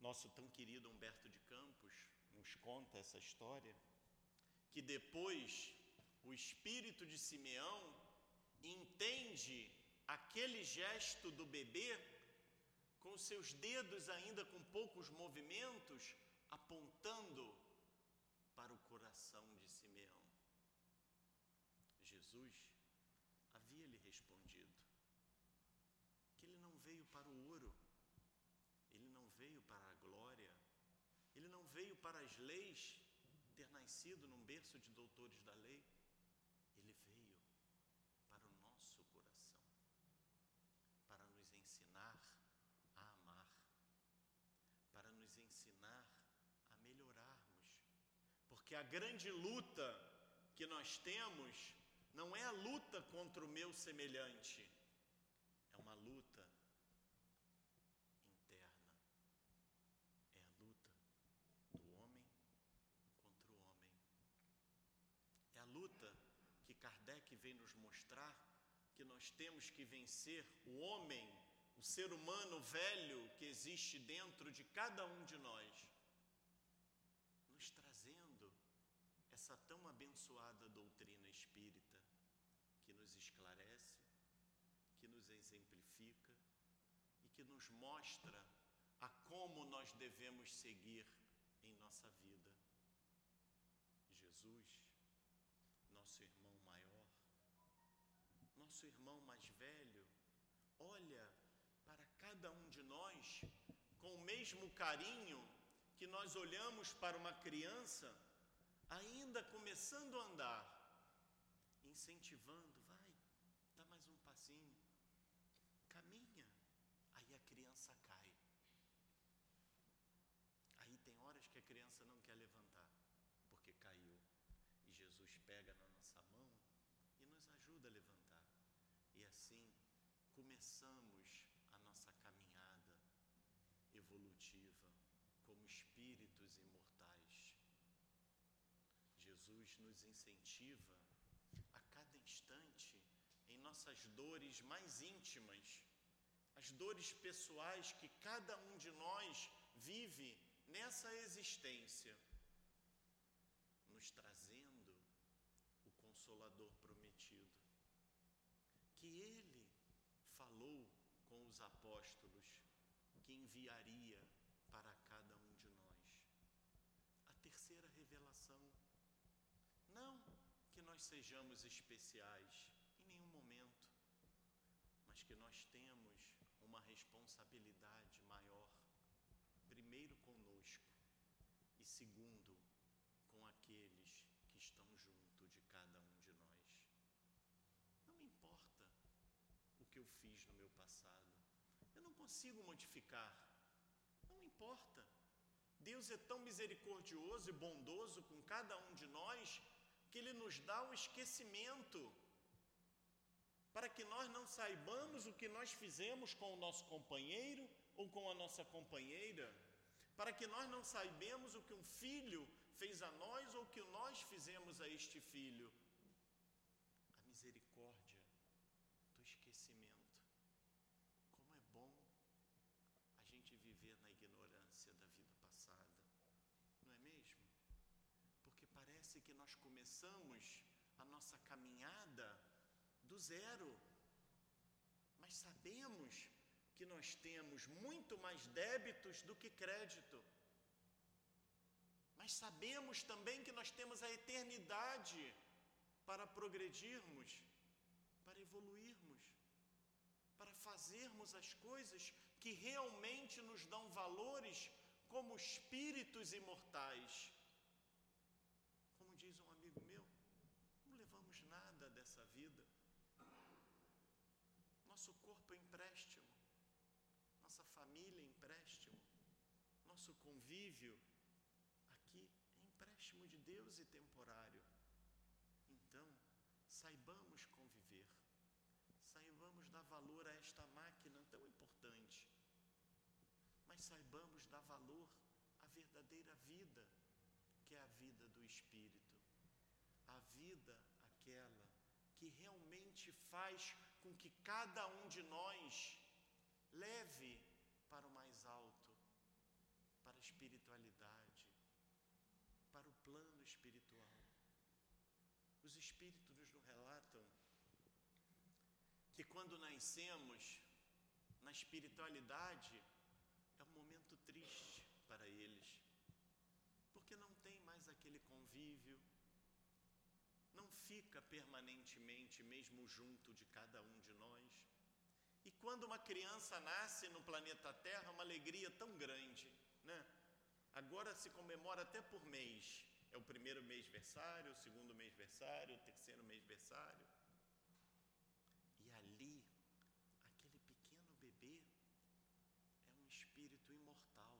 [SPEAKER 3] Nosso tão querido Humberto de Campos nos conta essa história que depois o espírito de Simeão entende aquele gesto do bebê com seus dedos ainda com poucos movimentos apontando para o coração de Simeão. Jesus havia lhe respondido que ele não veio para o ouro, ele não veio para a glória, ele não veio para as leis, ter nascido num berço de doutores da lei, ele veio para o nosso coração, para nos ensinar a amar, para nos ensinar a melhorarmos, porque a grande luta que nós temos não é a luta contra o meu semelhante, é uma luta interna. É a luta do homem contra o homem. É a luta que Kardec vem nos mostrar que nós temos que vencer o homem, o ser humano velho que existe dentro de cada um de nós, nos trazendo essa tão abençoada doutrina espírita que nos esclarece, que nos exemplifica e que nos mostra a como nós devemos seguir em nossa vida. Jesus, nosso irmão maior, nosso irmão mais velho, olha para cada um de nós com o mesmo carinho que nós olhamos para uma criança ainda começando a andar, incentivando, vai, dá mais um passinho, caminha. Aí a criança cai. Aí tem horas que a criança não quer levantar, porque caiu. E Jesus pega na nossa mão e nos ajuda a levantar. E assim começamos a nossa caminhada evolutiva como espíritos imortais. Jesus nos incentiva a cada instante em nossas dores mais íntimas, as dores pessoais que cada um de nós vive nessa existência, nos trazendo o Consolador prometido, que Ele falou com os apóstolos que enviaria para cada um de nós. A terceira revelação. Não que nós sejamos especiais em nenhum momento, mas que nós temos uma responsabilidade maior, primeiro conosco e segundo com aqueles que estão junto de cada um de nós. Não me importa o que eu fiz no meu passado, eu não consigo modificar, não importa. Deus é tão misericordioso e bondoso com cada um de nós que Ele nos dá o esquecimento, para que nós não saibamos o que nós fizemos com o nosso companheiro ou com a nossa companheira, para que nós não saibamos o que um filho fez a nós ou o que nós fizemos a este filho. A misericórdia do esquecimento. Como é bom a gente viver na ignorância da vida passada, não é mesmo? Porque parece que nós começamos a nossa caminhada do zero, mas sabemos que nós temos muito mais débitos do que crédito. Mas sabemos também que nós temos a eternidade para progredirmos, para evoluirmos, para fazermos as coisas que realmente nos dão valores como espíritos imortais. Como diz um amigo meu, não levamos nada dessa vida. Nosso corpo é empréstimo, nossa família empréstimo, nosso convívio aqui é empréstimo de Deus e temporário. Então, saibamos conviver, saibamos dar valor a esta máquina tão importante, mas saibamos dar valor que é a vida do Espírito. A vida aquela que realmente faz com que cada um de nós leve para o mais alto, para a espiritualidade, para o plano espiritual. Os Espíritos nos relatam que quando nascemos na espiritualidade, é um momento triste para eles, porque não tem mais aquele convívio, não fica permanentemente mesmo junto de cada um de nós. Quando uma criança nasce no planeta Terra, uma alegria tão grande, né? Agora se comemora até por mês. É o primeiro mês versário, o segundo mês versário, o terceiro mês versário. E ali, aquele pequeno bebê é um espírito imortal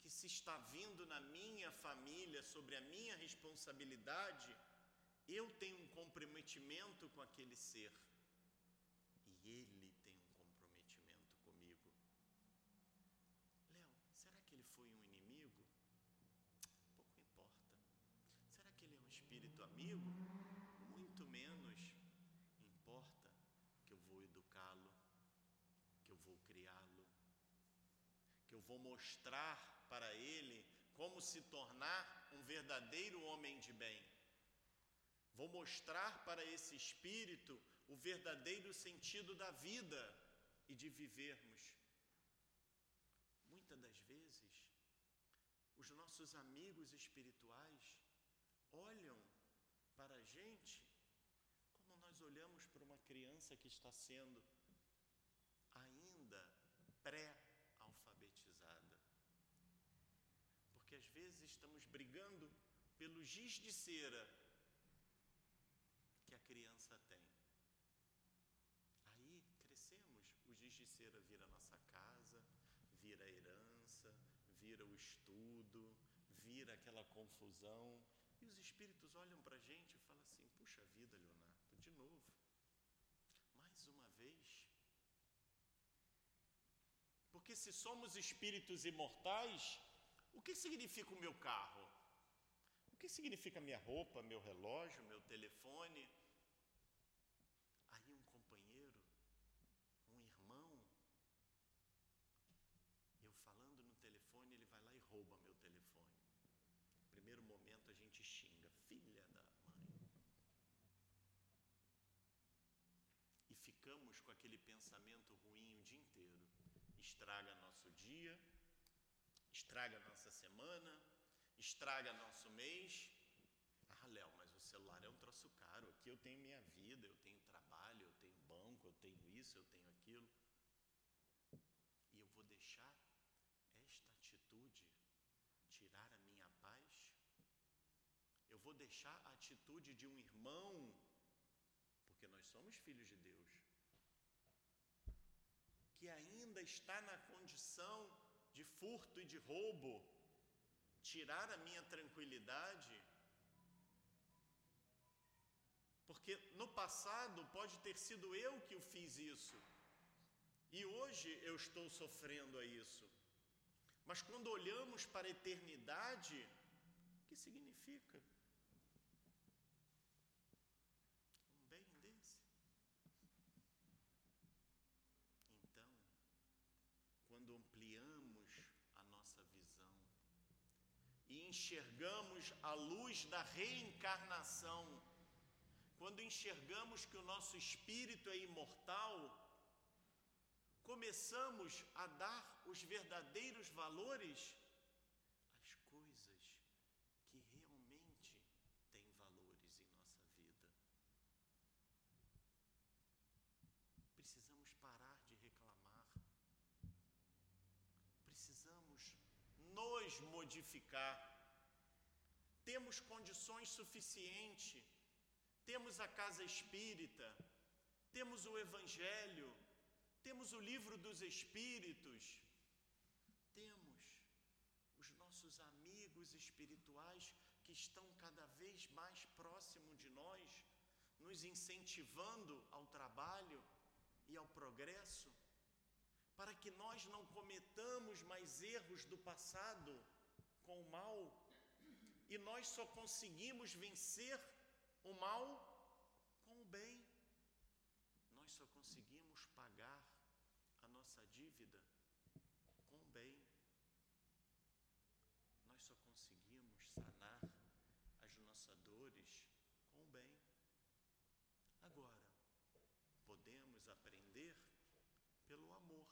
[SPEAKER 3] que se está vindo na minha família, sobre a minha responsabilidade, eu tenho um comprometimento com aquele ser e ele tem um comprometimento comigo. Léo, será que ele foi um inimigo? Pouco importa. Será que ele é um amigo? Muito menos importa que eu vou educá-lo, que eu vou criá-lo, que eu vou mostrar para ele como se tornar um verdadeiro homem de bem. Vou mostrar para esse espírito o verdadeiro sentido da vida e de vivermos. Muitas das vezes, os nossos amigos espirituais olham para a gente como nós olhamos para uma criança que está sendo ainda pré-alfabetizada. Porque às vezes estamos brigando pelo giz de cera que a criança tem. Aí crescemos, o giz de cera vira nossa casa, vira a herança, vira o estudo, vira aquela confusão. E os espíritos olham para a gente e falam assim: puxa vida, Leonardo, de novo, mais uma vez. Porque se somos espíritos imortais, o que significa o meu carro? O que significa minha roupa, meu relógio, meu telefone? Aí um companheiro, um irmão, eu falando no telefone, ele vai lá e rouba meu telefone. Primeiro momento a gente xinga, filha da mãe. E ficamos com aquele pensamento ruim o dia inteiro. Estraga nosso dia, estraga nossa semana, estraga nosso mês. Ah, Léo, mas o celular é um troço caro. Aqui eu tenho minha vida, eu tenho trabalho, eu tenho banco, eu tenho isso, eu tenho aquilo. E eu vou deixar esta atitude tirar a minha paz? Eu vou deixar a atitude de um irmão, porque nós somos filhos de Deus, que ainda está na condição de furto e de roubo, tirar a minha tranquilidade? Porque no passado pode ter sido eu que o fiz isso, e hoje eu estou sofrendo a isso. Mas quando olhamos para a eternidade, o que significa? Um bem desse. Então, quando ampliamos a nossa visão e enxergamos a luz da reencarnação, quando enxergamos que o nosso espírito é imortal, começamos a dar os verdadeiros valores às coisas que realmente têm valores em nossa vida. Precisamos parar de reclamar. Precisamos nos modificar. Temos condições suficientes. Temos a casa espírita, temos o evangelho, temos o livro dos Espíritos, temos os nossos amigos espirituais que estão cada vez mais próximo de nós, nos incentivando ao trabalho e ao progresso, para que nós não cometamos mais erros do passado com o mal, E nós só conseguimos vencer o mal com o bem. Nós só conseguimos pagar a nossa dívida com o bem. Nós só conseguimos sanar as nossas dores com o bem. Agora, podemos aprender pelo amor,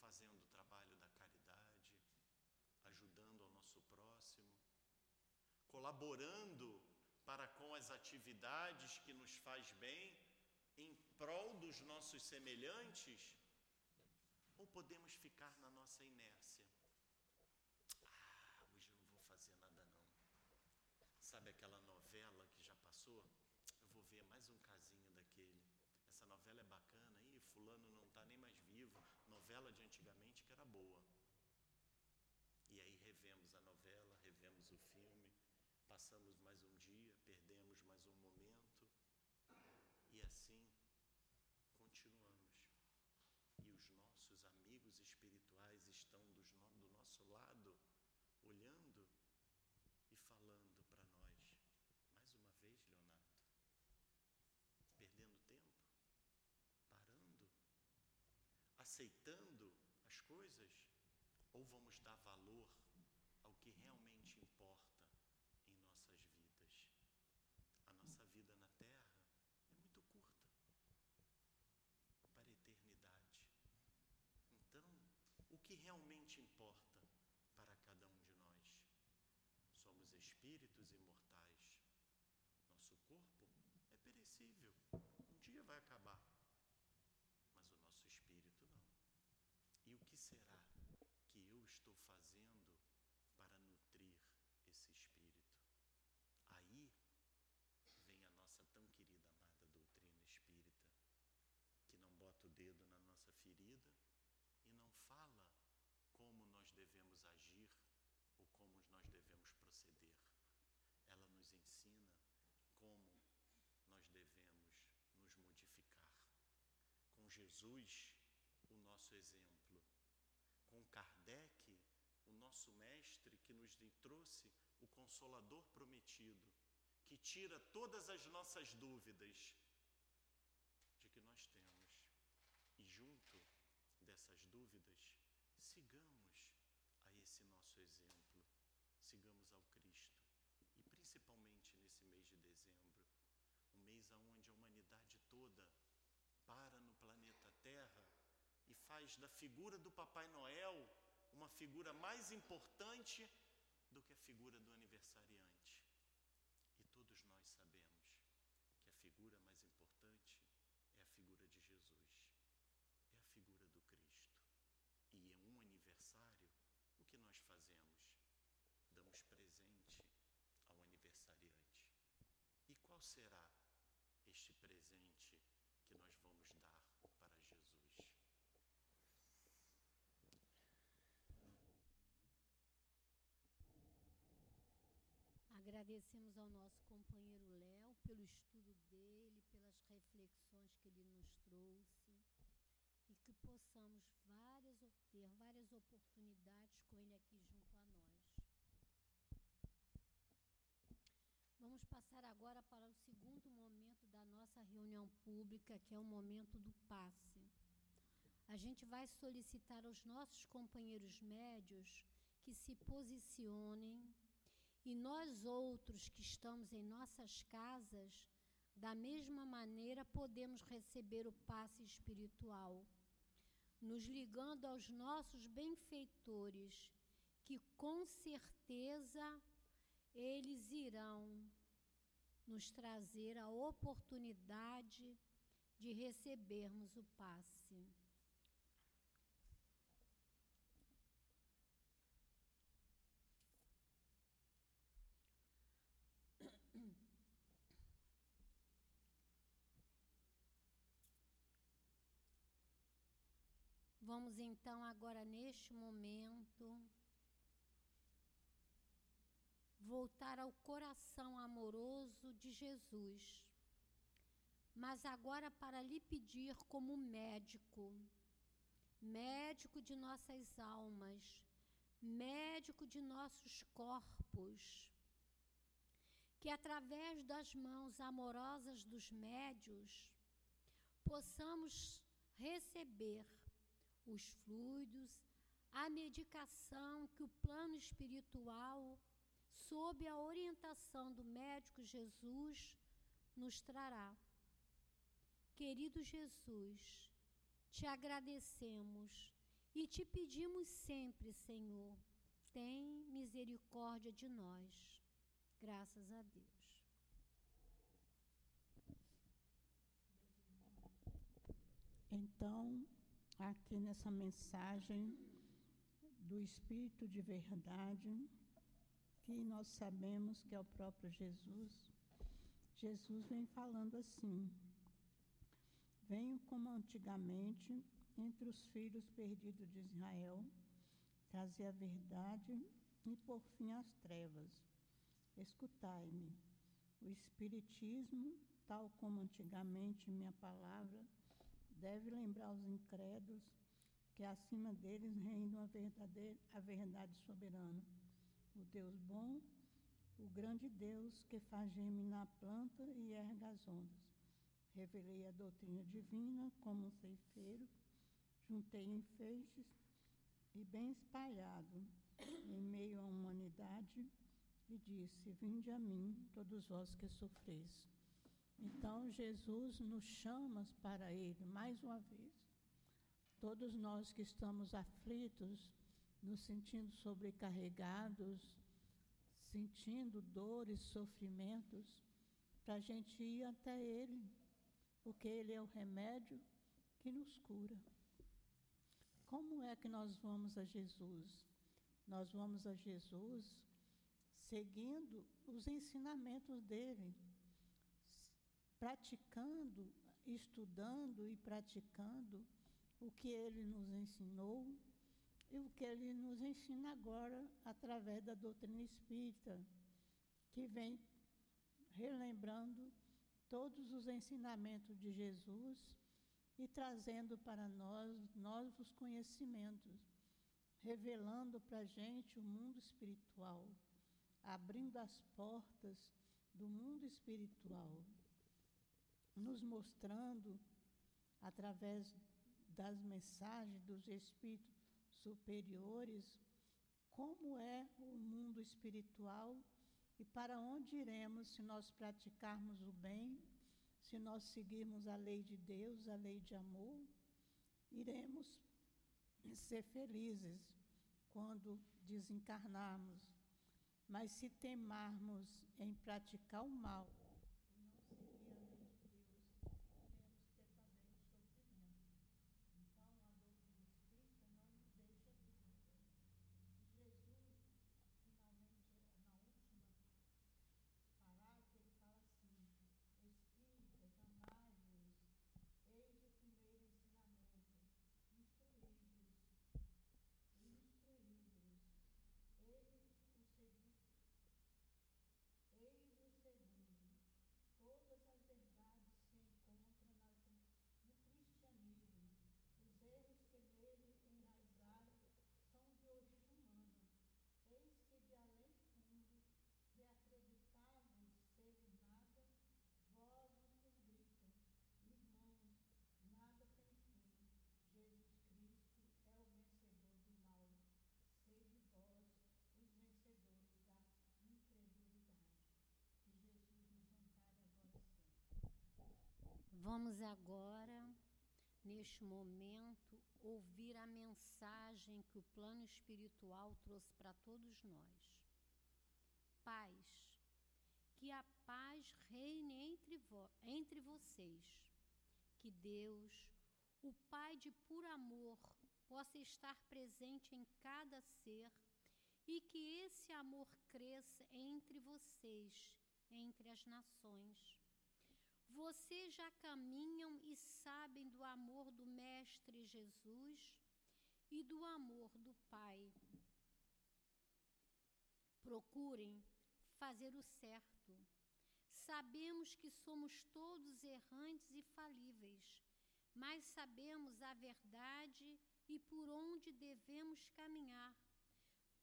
[SPEAKER 3] fazendo o trabalho da caridade, ajudando ao nosso próximo, colaborando para com as atividades que nos faz bem em prol dos nossos semelhantes, ou podemos ficar na nossa inércia. Ah, hoje não vou fazer nada não. Sabe aquela novela que já passou? Eu vou ver mais um casinho daquele. Essa novela é bacana, e fulano não está nem mais vivo. Novela de antigamente que era boa. E aí revemos a novela, revemos o filme, passamos mais um dia, perdemos mais um momento. E assim continuamos. E os nossos amigos espirituais estão do nosso lado, olhando e falando para nós. Mais uma vez, Leonardo, perdendo tempo, parando, aceitando as coisas, ou vamos dar valor ao que realmente importa em nossas vidas? A nossa vida na Terra é muito curta para a eternidade. Então, o que realmente importa para cada um de nós? Somos espíritos imortais. Nosso corpo é perecível, um dia vai acabar, mas o nosso espírito não. E o que será que eu estou fazendo para nutrir esse espírito? Aí vem a nossa tão querida amada doutrina espírita, que não bota o dedo na nossa ferida e não fala como nós devemos agir ou como nós devemos proceder. Ela nos ensina como nós devemos nos modificar. Com Jesus, o nosso exemplo. Com Kardec, o nosso mestre que nos trouxe o consolador prometido, que tira todas as nossas dúvidas de que nós temos. E junto dessas dúvidas, sigamos a esse nosso exemplo, sigamos ao Cristo. E principalmente nesse mês de dezembro, um mês onde a humanidade toda para no planeta Terra e faz da figura do Papai Noel uma figura mais importante do que a figura do aniversariante. E todos nós sabemos que a figura mais importante é a figura de Jesus, é a figura do Cristo. E em um aniversário, o que nós fazemos? Damos presente ao aniversariante. E qual será este presente que nós vamos dar para Jesus?
[SPEAKER 1] Agradecemos ao nosso companheiro Léo pelo estudo dele, pelas reflexões que ele nos trouxe e que possamos várias, ter várias oportunidades com ele aqui junto nós. Vamos passar agora para o segundo momento da nossa reunião pública, que é o momento do passe. A gente vai solicitar aos nossos companheiros médios que se posicionem e nós outros que estamos em nossas casas, da mesma maneira, podemos receber o passe espiritual, nos ligando aos nossos benfeitores, que com certeza eles irão nos trazer a oportunidade de recebermos o passe. Vamos então agora neste momento voltar ao coração amoroso de Jesus, mas agora para lhe pedir como médico, médico de nossas almas, médico de nossos corpos, que através das mãos amorosas dos médios possamos receber os fluidos, a medicação que o plano espiritual, sob a orientação do médico Jesus, nos trará. Querido Jesus, te agradecemos e te pedimos sempre, Senhor, tem misericórdia de nós. Graças a Deus.
[SPEAKER 2] Então, aqui nessa mensagem do Espírito de Verdade, que nós sabemos que é o próprio Jesus, Jesus vem falando assim: Venho como antigamente entre os filhos perdidos de Israel, trazer a verdade e por fim as trevas. Escutai-me. O Espiritismo, tal como antigamente minha palavra, deve lembrar os incrédulos que acima deles reina a verdade soberana. O Deus bom, o grande Deus que faz germinar a planta e erga as ondas. Revelei a doutrina divina como um ceifeiro juntei em feixes e bem espalhado em meio à humanidade e disse: Vinde a mim, todos vós que sofreis. Então Jesus nos chama para Ele mais uma vez. Todos nós que estamos aflitos, nos sentindo sobrecarregados, sentindo dores, sofrimentos, para a gente ir até Ele, porque Ele é o remédio que nos cura. Como é que nós vamos a Jesus? Nós vamos a Jesus seguindo os ensinamentos dele, praticando, estudando e praticando o que ele nos ensinou e o que ele nos ensina agora através da doutrina espírita, que vem relembrando todos os ensinamentos de Jesus e trazendo para nós novos conhecimentos, revelando para a gente o mundo espiritual, abrindo as portas do mundo espiritual, nos mostrando, através das mensagens dos espíritos superiores, como é o mundo espiritual e para onde iremos se nós praticarmos o bem se nós seguirmos a lei de Deus, a lei de amor, iremos ser felizes quando desencarnarmos. Mas se temarmos em praticar o mal,
[SPEAKER 1] Vamos agora, neste momento, ouvir a mensagem que o plano espiritual trouxe para todos nós. Paz. Que a paz reine entre, vo entre vocês. Que Deus, o Pai de puro amor, possa estar presente em cada ser e que esse amor cresça entre vocês, entre as nações vocês já caminham e sabem do amor do Mestre Jesus e do amor do Pai. Procurem fazer o certo. Sabemos que somos todos errantes e falíveis, mas sabemos a verdade e por onde devemos caminhar.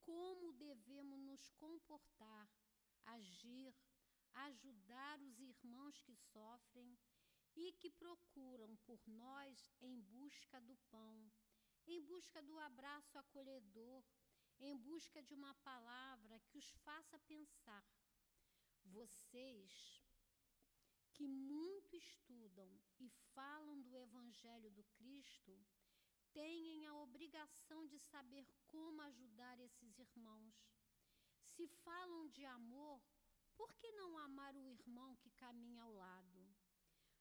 [SPEAKER 1] como devemos nos comportar, agir, ajudar os irmãos que sofrem e que procuram por nós em busca do pão, em busca do abraço acolhedor, em busca de uma palavra que os faça pensar. Vocês que muito estudam e falam do Evangelho do Cristo, têm a obrigação de saber como ajudar esses irmãos. Se falam de amor, por que não amar o irmão que caminha ao lado?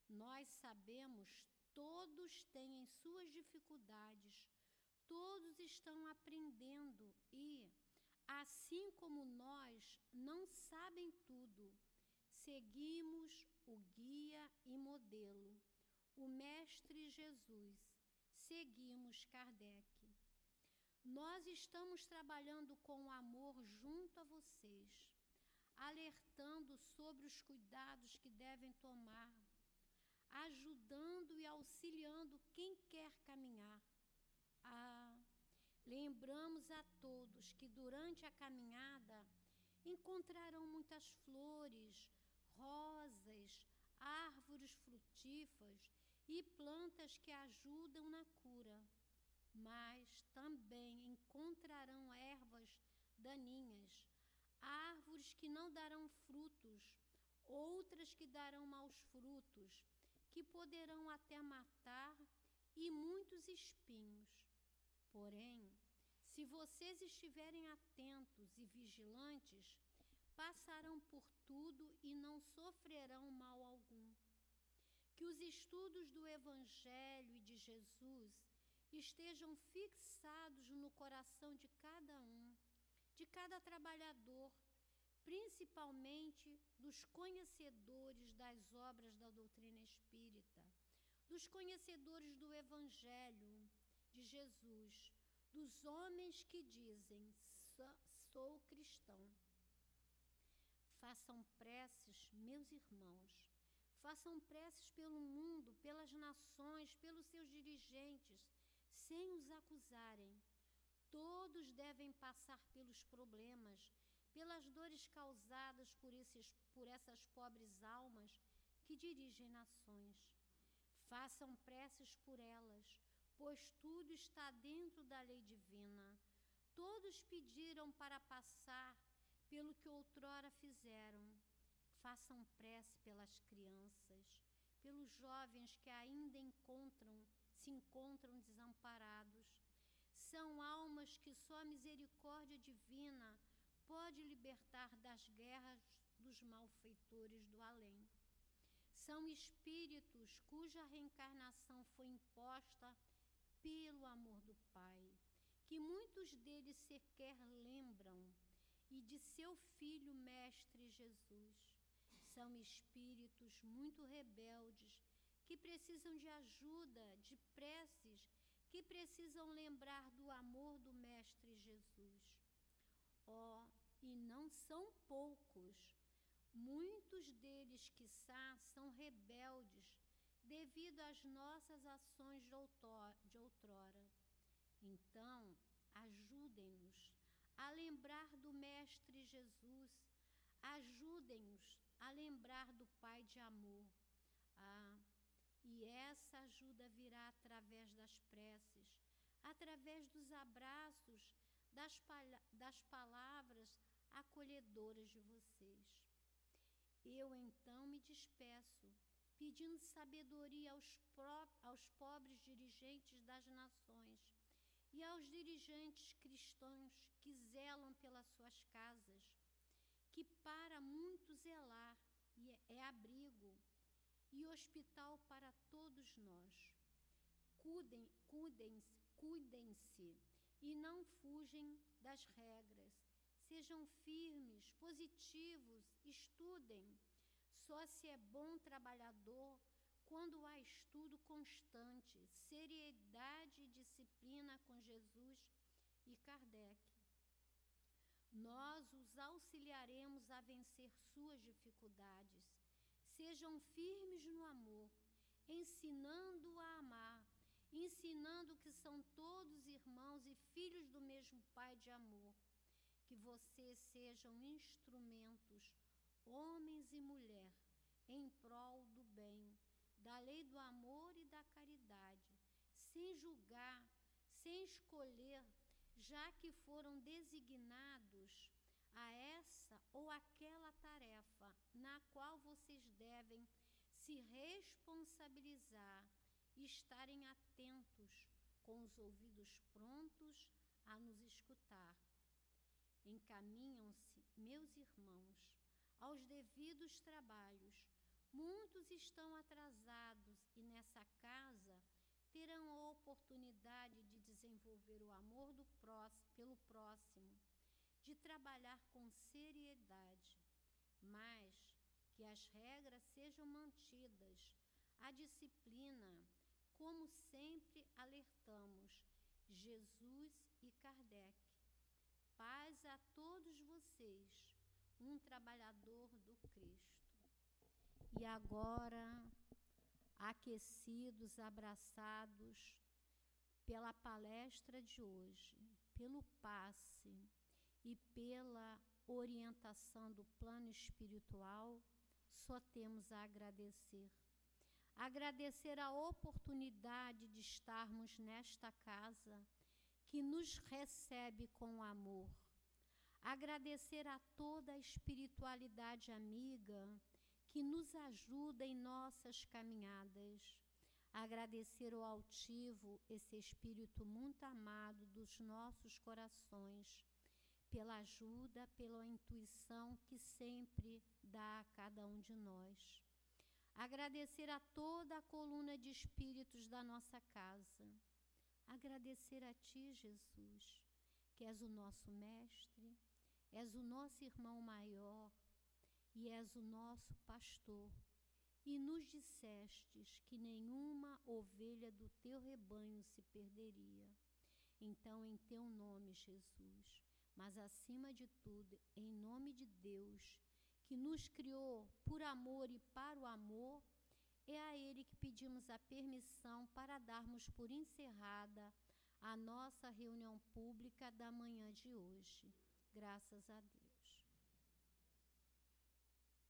[SPEAKER 1] Nós sabemos, todos têm suas dificuldades, todos estão aprendendo e, assim como nós, não sabem tudo. Seguimos o guia e modelo, o Mestre Jesus. Seguimos Kardec. Nós estamos trabalhando com amor junto a vocês, alertando sobre os cuidados que devem tomar, ajudando e auxiliando quem quer caminhar. Ah, lembramos a todos que durante a caminhada encontrarão muitas flores, rosas, árvores frutíferas e plantas que ajudam na cura, mas também encontrarão ervas daninhas, árvores que não darão frutos, outras que darão maus frutos, que poderão até matar, e muitos espinhos. Porém, se vocês estiverem atentos e vigilantes, passarão por tudo e não sofrerão mal algum. Que os estudos do Evangelho e de Jesus estejam fixados no coração de cada um, de cada trabalhador, principalmente dos conhecedores das obras da doutrina espírita, dos conhecedores do Evangelho de Jesus, dos homens que dizem: sou cristão Façam preces, meus irmãos. Façam preces pelo mundo, pelas nações, pelos seus dirigentes, sem os acusarem. Todos devem passar pelos problemas, pelas dores causadas por, esses, por essas pobres almas que dirigem nações. Façam preces por elas, pois tudo está dentro da lei divina. Todos pediram para passar pelo que outrora fizeram. Façam prece pelas crianças, pelos jovens que ainda encontram, se encontram desamparados. São almas que só a misericórdia divina pode libertar das guerras dos malfeitores do além. São espíritos cuja reencarnação foi imposta pelo amor do Pai, que muitos deles sequer lembram e de seu Filho Mestre Jesus. São espíritos muito rebeldes que precisam de ajuda, de preces, que precisam lembrar do amor do Mestre Jesus. Oh, e não são poucos. Muitos deles, quiçá, são rebeldes devido às nossas ações de outrora. Então, ajudem-nos a lembrar do Mestre Jesus, ajudem-nos a lembrar do Pai de amor. Ah, e essa ajuda virá através das preces, através dos abraços, das, das palavras acolhedoras de vocês. Eu então me despeço, pedindo sabedoria aos, aos pobres dirigentes das nações e aos dirigentes cristãos que zelam pelas suas casas, que para muito zelar é abrigo e hospital para todos nós. Cuidem, cuidem-se, cuidem-se e não fugem das regras. Sejam firmes, positivos, estudem. Só se é bom trabalhador quando há estudo constante, seriedade e disciplina com Jesus e Kardec. Nós os auxiliaremos a vencer suas dificuldades. Sejam firmes no amor, ensinando a amar, ensinando que são todos irmãos e filhos do mesmo Pai de amor. que vocês sejam instrumentos, homens e mulher, em prol do bem, da lei do amor e da caridade, sem julgar, sem escolher, já que foram designados a essa ou aquela tarefa devem se responsabilizar e estarem atentos, com os ouvidos prontos a nos escutar. Encaminham-se, meus irmãos, aos devidos trabalhos. Muitos estão atrasados e nessa casa terão a oportunidade de desenvolver o amor do próximo, pelo próximo, de trabalhar com seriedade, mas que as regras sejam mantidas, a disciplina, como sempre alertamos, Jesus e Kardec. Paz a todos vocês, um trabalhador do Cristo. E agora, aquecidos, abraçados pela palestra de hoje, pelo passe e pela orientação do plano espiritual, só temos a agradecer. Agradecer a oportunidade de estarmos nesta casa que nos recebe com amor. Agradecer a toda a espiritualidade amiga que nos ajuda em nossas caminhadas. Agradecer ao altivo esse espírito muito amado dos nossos corações pela ajuda, pela intuição que sempre dá a cada um de nós. Agradecer a toda a coluna de espíritos da nossa casa. Agradecer a Ti, Jesus, que és o nosso mestre, és o nosso irmão maior e és o nosso pastor. E nos dissestes que nenhuma ovelha do teu rebanho se perderia. Então, em teu nome, Jesus, mas acima de tudo, em nome de Deus, que nos criou por amor e para o amor, é a Ele que pedimos a permissão para darmos por encerrada a nossa reunião pública da manhã de hoje. Graças a Deus.